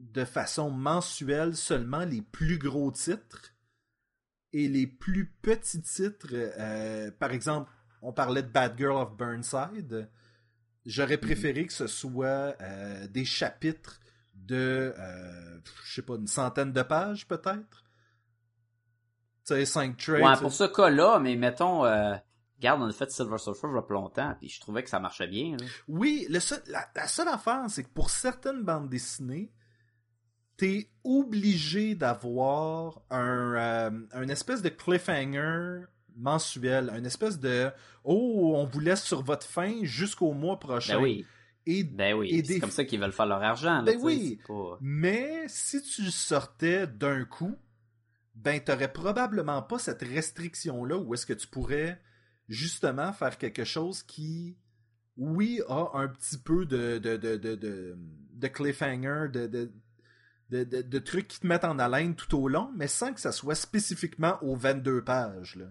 de façon mensuelle seulement les plus gros titres et les plus petits titres. euh, par exemple, on parlait de Bad Girl of Burnside. J'aurais préféré que ce soit des chapitres de, euh, je sais pas, une centaine de pages peut-être? Tu sais, 5 trades. Ouais, pour ce cas-là, mais mettons, euh, regarde, on a fait Silver Surfer il y a pas longtemps, puis je trouvais que ça marchait bien. là. Oui, le seul- la, la seule affaire, c'est que pour certaines bandes dessinées, t'es obligé d'avoir un, euh, un espèce de cliffhanger mensuel, un espèce de oh, on vous laisse sur votre fin jusqu'au mois prochain. Ben oui, Et ben oui. Et C'est des- comme ça qu'ils veulent faire leur argent. Là, Ben oui. pas- Mais si tu sortais d'un coup, ben t'aurais probablement pas cette restriction-là où est-ce que tu pourrais justement faire quelque chose qui, oui, a un petit peu de, de, de, de, de, cliffhanger, de, de, de, de- de trucs qui te mettent en haleine tout au long, mais sans que ça soit spécifiquement aux 22 pages. Là.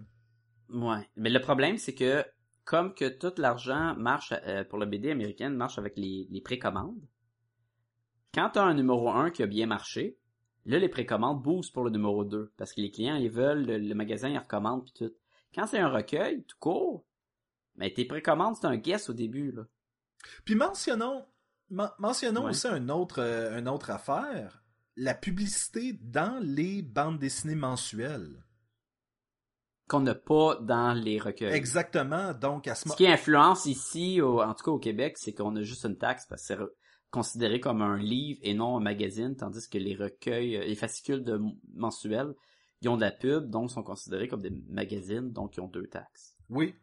Ouais. Mais le problème, c'est que comme que tout l'argent marche euh, pour la BD américaine marche avec les, les précommandes, quand tu as un numéro 1 qui a bien marché, là, les précommandes boostent pour le numéro 2. Parce que les clients, ils veulent, le, le magasin, ils recommandent, puis tout. Quand c'est un recueil, tout court, mais tes précommandes, c'est un guess au début, là. Puis mentionnons, men- mentionnons Ouais. aussi un autre, euh, une autre affaire, la publicité dans les bandes dessinées mensuelles. Qu'on n'a pas dans les recueils. Exactement. Donc, à ce Ce qui influence ici, au- en tout cas au Québec, c'est qu'on a juste une taxe parce que c'est considéré comme un livre et non un magazine, tandis que les recueils, euh, les fascicules de mensuels, ils ont de la pub, donc sont considérés comme des magazines, donc ils ont deux taxes. Oui.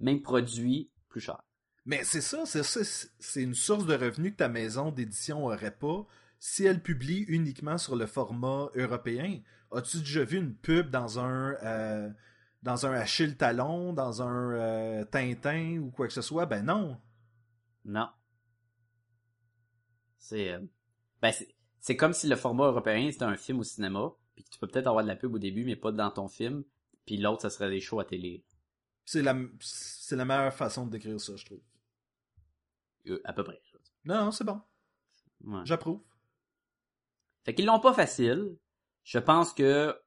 Même produit, plus cher. Mais c'est ça, c'est ça, c'est- c'est une source de revenus que ta maison d'édition aurait pas si elle publie uniquement sur le format européen. As-tu déjà vu une pub dans un euh, dans un Achille Talon, dans un euh, Tintin ou quoi que ce soit? Ben non. Non. C'est euh, ben c'est comme si le format européen c'était un film au cinéma, puis que tu peux peut-être avoir de la pub au début mais pas dans ton film, puis l'autre ça serait des shows à télé. C'est la c'est la meilleure façon de décrire ça, je trouve. Euh, à peu près. Non, non, c'est bon. Ouais. J'approuve. Fait qu'ils l'ont pas facile. Je pense que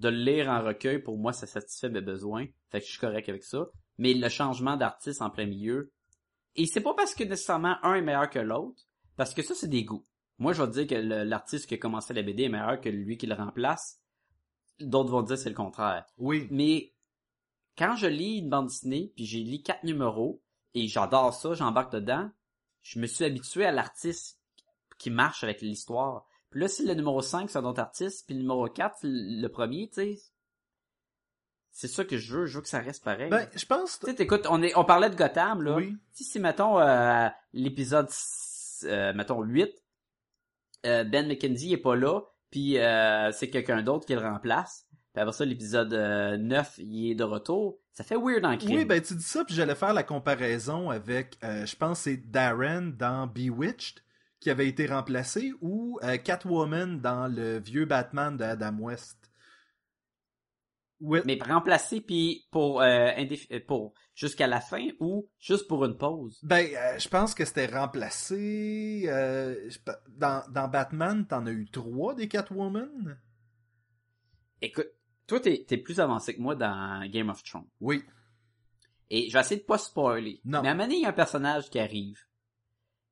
de le lire en recueil, pour moi, ça satisfait mes besoins. Fait que je suis correct avec ça. Mais le changement d'artiste en plein milieu, et c'est pas parce que nécessairement un est meilleur que l'autre, parce que ça, c'est des goûts. Moi, je vais te dire que l'artiste qui a commencé la BD est meilleur que lui qui le remplace. D'autres vont dire que c'est le contraire. Oui. Mais quand je lis une bande dessinée, puis j'ai lu quatre numéros, et j'adore ça, j'embarque dedans, je me suis habitué à l'artiste qui marche avec l'histoire. Puis là, si le numéro 5, c'est un autre artiste, puis le numéro 4, c'est le premier, tu sais, c'est ça que je veux, je veux que ça reste pareil. Ben, je pense. tu sais, t'écoutes, on, est, on parlait de Gotham, là. Oui. Si, si, mettons, euh, l'épisode, euh, mettons, 8, euh, Ben McKenzie est pas là, puis euh, c'est quelqu'un d'autre qui le remplace. Puis après ça, l'épisode euh, 9, il est de retour. Ça fait weird en crime. Oui, ben tu dis ça, puis j'allais faire la comparaison avec, euh, je pense, c'est Darren dans Bewitched qui avait été remplacé ou euh, Catwoman dans le vieux Batman de Adam West? Ouais, Mais remplacer, puis pour, euh, euh, pour jusqu'à la fin ou juste pour une pause? Ben, euh, je pense que c'était remplacé. dans, dans Batman, t'en as eu trois des Catwoman? Écoute, toi, t'es es plus avancé que moi dans Game of Thrones. Oui. Et je vais essayer de pas spoiler. Non. Mais à un moment donné, il y a un personnage qui arrive.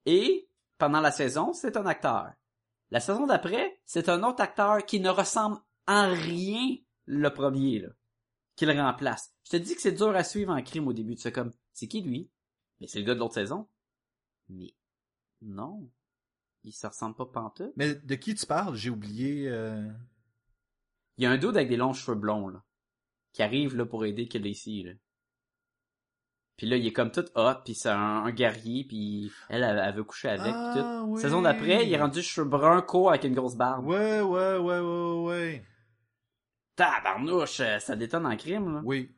Et, pendant la saison, c'est un acteur. La saison d'après, c'est un autre acteur qui ne ressemble en rien le premier, là. Qui le remplace. Je te dis que c'est dur à suivre en crime au début. Tu fais comme, c'est qui lui? Mais c'est le gars de l'autre saison. Mais, non. Il se ressemble pas pantoute. Mais de qui tu parles? J'ai oublié. euh, Il y a un dude avec des longs cheveux blonds, là. Qui arrive, là, pour aider Khaleesi, là. Puis là, il est comme tout hot, puis c'est un, un guerrier, puis elle, elle, elle veut coucher avec, Ah, puis tout. oui. Saison d'après, il est rendu cheveux bruns courts avec une grosse barbe. Ouais, ouais, ouais, ouais, ouais. Tabarnouche, ça détonne en crime, là. Oui.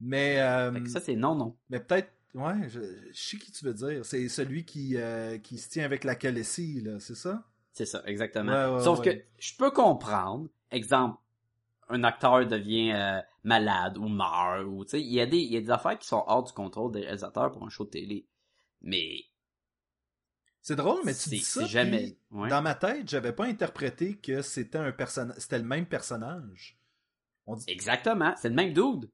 Mais. euh, Fait que ça, c'est non, non. Mais peut-être, ouais, je, je sais qui tu veux dire. C'est celui qui, euh, qui se tient avec la Calessie, là, c'est ça? C'est ça, exactement. Ouais, ouais, Sauf ouais. que je peux comprendre, exemple, un acteur devient euh, malade ou meurt, ou tu sais, il y a des il y a des affaires qui sont hors du contrôle des réalisateurs pour un show de télé. Mais C'est drôle, mais tu dis ça. jamais. ouais. Dans ma tête, j'avais pas interprété que c'était un personnage, c'était le même personnage. On dit, Exactement, c'est le même dude.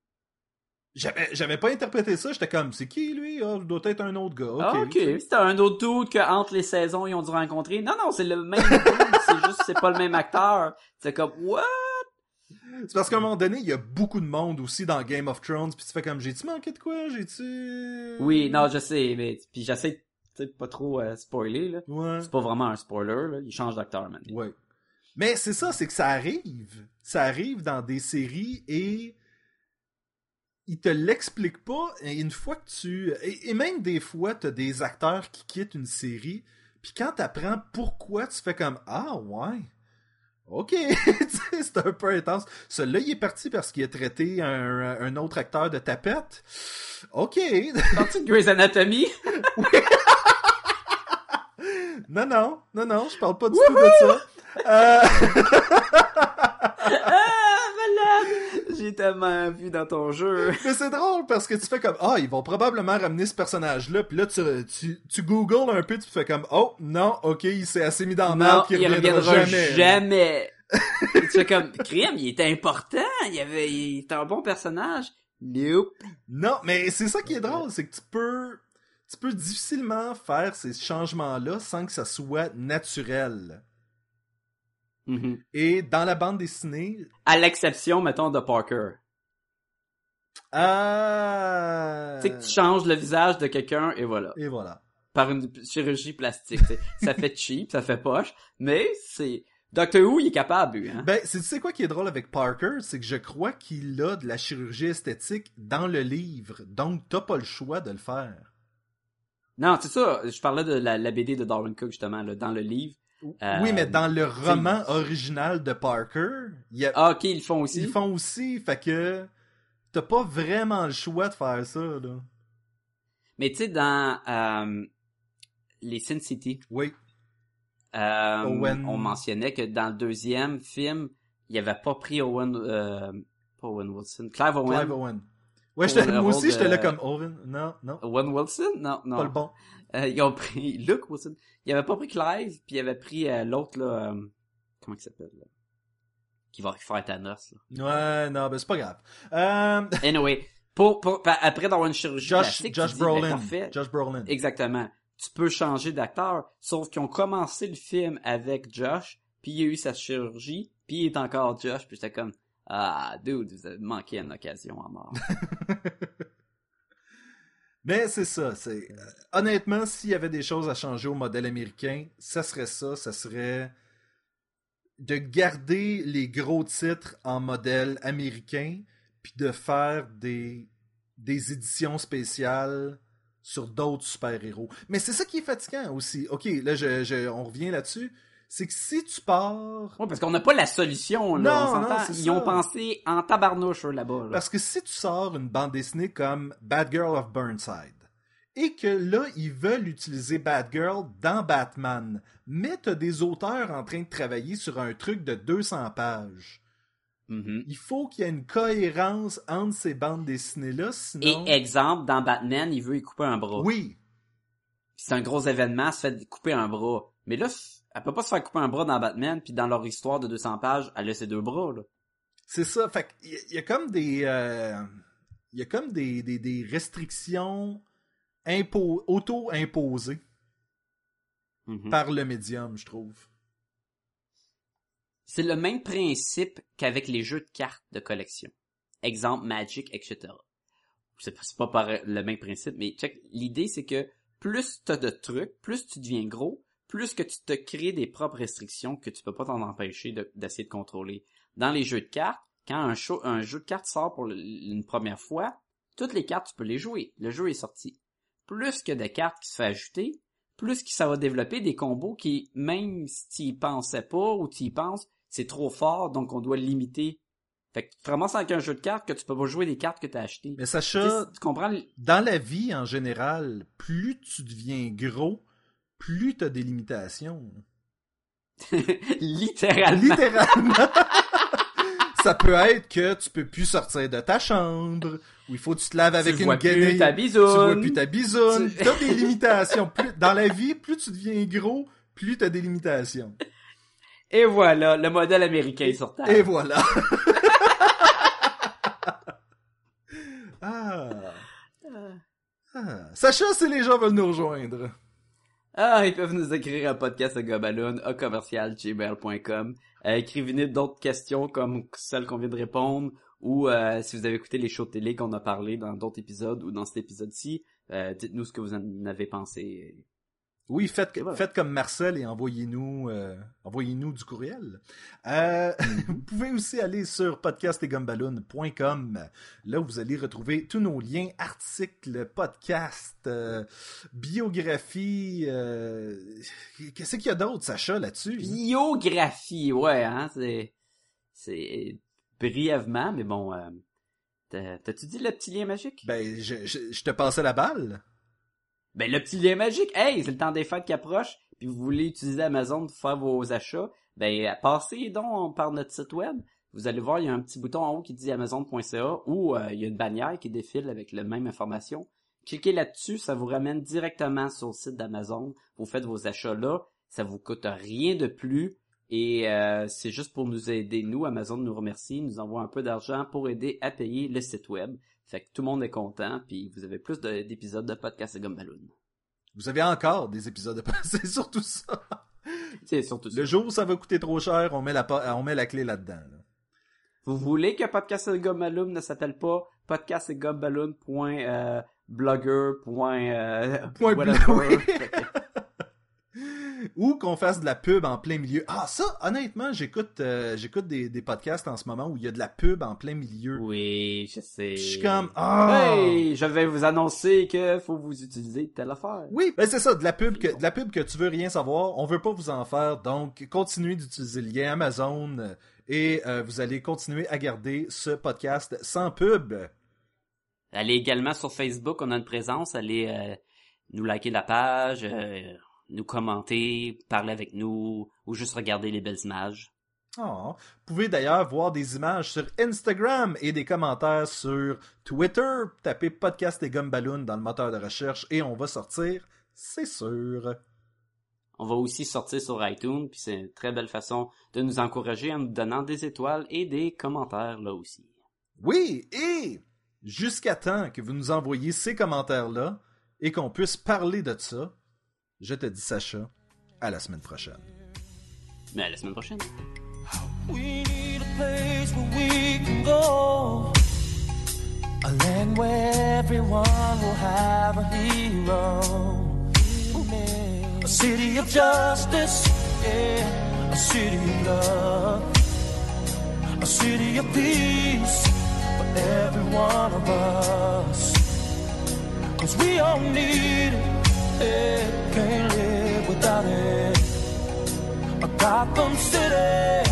j'avais, j'avais pas interprété ça. J'étais comme, c'est qui lui? Ah, doit être un autre gars. Ah, Ok. ok. C'était un autre dude que entre les saisons ils ont dû rencontrer. Non, non, c'est le même dude. c'est juste c'est pas le même acteur. C'est comme what? C'est parce qu'à un moment donné, il y a beaucoup de monde aussi dans Game of Thrones, puis tu fais comme, j'ai-tu manqué de quoi? J'ai-tu... Oui, non, je sais, mais puis j'essaie de pas trop euh, spoiler là. Ouais. C'est pas vraiment un spoiler là. Il change d'acteur maintenant. Ouais. Mais c'est ça, c'est que ça arrive. Ça arrive dans des séries et ils te l'expliquent pas. Et une fois que tu. Et, et même des fois, t'as des acteurs qui quittent une série. Puis quand t'apprends pourquoi, tu fais comme Ah ouais. Ok, c'est un peu intense. Celui-là, il est parti parce qu'il a traité un, un autre acteur de tapette. Ok. Parti de Grey's Anatomy? non, non, non, non, je parle pas du tout de ça. Euh... tellement vu dans ton jeu. Mais c'est drôle parce que tu fais comme Ah, ils vont probablement ramener ce personnage-là. Puis là, tu, tu, tu googles un peu, tu fais comme Oh, non, ok, il s'est assez mis dans merde qu'il il reviendra, reviendra jamais. jamais. tu fais comme, crime, il était important, il avait, il était un bon personnage. Nope. Non, mais c'est ça qui est drôle, c'est que tu peux. Tu peux difficilement faire ces changements-là sans que ça soit naturel. Mhm. Et dans la bande dessinée. À l'exception, mettons, de Parker. Ah. Tu sais que tu changes le visage de quelqu'un et voilà. Et voilà. Par une chirurgie plastique. ça fait cheap, ça fait poche, mais c'est... Doctor Who, il est capable, hein? Ben, c'est tu sais quoi qui est drôle avec Parker, c'est que je crois qu'il a de la chirurgie esthétique dans le livre, donc t'as pas le choix de le faire. Non, c'est ça. Je parlais de la, la BD de Darwin Cook, justement, là, dans le livre. Euh, oui, mais dans le roman original de Parker, il y a, Ah, ok, ils font aussi? ils font aussi, fait que t'as pas vraiment le choix de faire ça, là. Mais tu sais, dans euh, les Sin City, Oui. euh, Owen- on mentionnait que dans le deuxième film, il avait pas pris Owen... Euh, pas Owen Wilson. Clive Owen. Clive Owen. Ouais, moi aussi, j'étais là comme Owen. Non, non, Owen Wilson? Non, non. pas le bon. Euh, ils ont pris Luke Wilson. Ils avaient pas pris Clive, puis ils avaient pris euh, l'autre, là... euh, comment il s'appelle, là? Qui va faire Thanos, là. Ouais, non, ben c'est pas grave. Euh, Anyway, pour, pour, après d'avoir une chirurgie Josh, plastique, Josh tu dis, ben, Brolin. parfait. Josh Brolin. Exactement. Tu peux changer d'acteur, sauf qu'ils ont commencé le film avec Josh, puis il a eu sa chirurgie, puis il est encore Josh, puis j'étais comme ah dude, vous avez manqué une occasion à mort. Mais c'est ça. C'est euh, honnêtement, s'il y avait des choses à changer au modèle américain, ça serait ça. Ça serait de garder les gros titres en modèle américain, puis de faire des des éditions spéciales sur d'autres super-héros. Mais c'est ça qui est fatigant aussi. Ok, là, je, je- on revient là-dessus. C'est que si tu pars Ouais, parce qu'on n'a pas la solution là, Non, on non, Ils ça. ont pensé en tabarnouche eux, là-bas. Là. Parce que si tu sors une bande dessinée comme Bad Girl of Burnside, et que là, ils veulent utiliser Bad Girl dans Batman, mais t'as des auteurs en train de travailler sur un truc de 200 pages, Mhm. il faut qu'il y ait une cohérence entre ces bandes dessinées-là, Et sinon... exemple, dans Batman, il veut y couper un bras. Oui, c'est un gros événement, se fait couper un bras. Mais là, elle peut pas se faire couper un bras dans Batman, puis dans leur histoire de 200 pages, elle a ses deux bras là. c'est ça. Fait qu'il y a- il y a comme des... euh, Il y a comme des, des, des restrictions impo- auto-imposées Mhm. par le médium, je trouve. C'est le même principe qu'avec les jeux de cartes de collection. Exemple Magic, etc. C'est pas, pas le même principe, mais check, l'idée c'est que plus t'as de trucs, plus tu deviens gros, plus que tu te crées des propres restrictions que tu peux pas t'en empêcher de- d'essayer de, contrôler. Dans les jeux de cartes, quand un, show- un jeu de cartes sort pour le- une première fois, toutes les cartes tu peux les jouer. Le jeu est sorti. Plus que de cartes qui se fait ajouter, plus que ça va développer des combos qui, même si tu y pensais pas ou tu y penses, c'est trop fort, donc on doit le limiter. Fait que vraiment, c'est avec un jeu de cartes que tu peux pas jouer des cartes que tu as achetées. Mais Tu sais, Sacha, tu comprends? dans la vie en général, plus tu deviens gros, plus tu as des limitations. Littéralement. Littéralement. Ça peut être que tu peux plus sortir de ta chambre, ou il faut que tu te laves avec tu une vois plus ta Tu bisoune. vois plus ta bisoune. Tu- T'as des limitations. Plus- dans la vie, plus tu deviens gros, plus t'as des limitations. Et voilà, le modèle américain est sur table. Et voilà. ah. Ah. Sacha, si les gens veulent nous rejoindre. Ah, ils peuvent nous écrire à podcast gobaloon à commercialgmail.com. Euh, écrivez-nous d'autres questions comme celles qu'on vient de répondre ou euh, si vous avez écouté les shows télé qu'on a parlé dans d'autres épisodes ou dans cet épisode-ci, euh, dites-nous ce que vous en avez pensé. Oui, faites, comme Marcel et envoyez-nous euh, envoyez-nous du courriel. Euh, vous pouvez aussi aller sur podcastetgumballoon.com. Là, vous allez retrouver tous nos liens, articles, podcasts, euh, biographies. Qu'est-ce qu'il y a d'autre, Sacha, là-dessus? Biographie, ouais, hein, c'est... C'est brièvement, mais bon... T'as- T'as-tu dit le petit lien magique? Ben, je, je, je te passais la balle. Ben, le petit lien magique, hey, c'est le temps des fêtes qui approche, puis vous voulez utiliser Amazon pour faire vos achats, ben, passez donc par notre site web. Vous allez voir, il y a un petit bouton en haut qui dit amazon.ca ou euh, il y a une bannière qui défile avec la même information. Cliquez là-dessus, ça vous ramène directement sur le site d'Amazon. Vous faites vos achats là, ça vous coûte rien de plus et euh, c'est juste pour nous aider. Nous, Amazon nous remercie, nous envoie un peu d'argent pour aider à payer le site web. Fait que tout le monde est content, puis vous avez plus de- d'épisodes de podcast et Gumballoon. Vous avez encore des épisodes de C'est surtout ça. C'est surtout ça. Le jour où ça va coûter trop cher, on met la, on met la clé là-dedans. là. Vous voulez que Podcast et Gumballoon ne s'appelle pas podcast et Point Point whatever. bleu. Fait que- ou qu'on fasse de la pub en plein milieu. Ah, ça, honnêtement, j'écoute euh, j'écoute des, des podcasts en ce moment où il y a de la pub en plein milieu. Oui, je sais. Je suis comme, ah! Hey, je vais vous annoncer que faut vous utiliser telle affaire. Oui, ben c'est ça, de la pub que de la pub que tu veux rien savoir, on veut pas vous en faire, donc continuez d'utiliser le lien Amazon euh, et euh, vous allez continuer à garder ce podcast sans pub. Allez également sur Facebook, on a une présence, allez euh, nous liker la page, euh, nous commenter, parler avec nous ou juste regarder les belles images. Oh. Vous pouvez d'ailleurs voir des images sur Instagram et des commentaires sur Twitter. Tapez podcast et Gumballoon dans le moteur de recherche et on va sortir, c'est sûr. On va aussi sortir sur iTunes, puis c'est une très belle façon de nous encourager en nous donnant des étoiles et des commentaires là aussi. Oui, et jusqu'à temps que vous nous envoyiez ces commentaires-là et qu'on puisse parler de ça, je te dis Sacha, à la semaine prochaine. Mais à la semaine prochaine. We need a place where we can go. A land where everyone will have a hero. A city of justice, yeah. A city of love. A city of peace for every one of us. Cause we all need it, yeah. Can't live without it. A Gotham City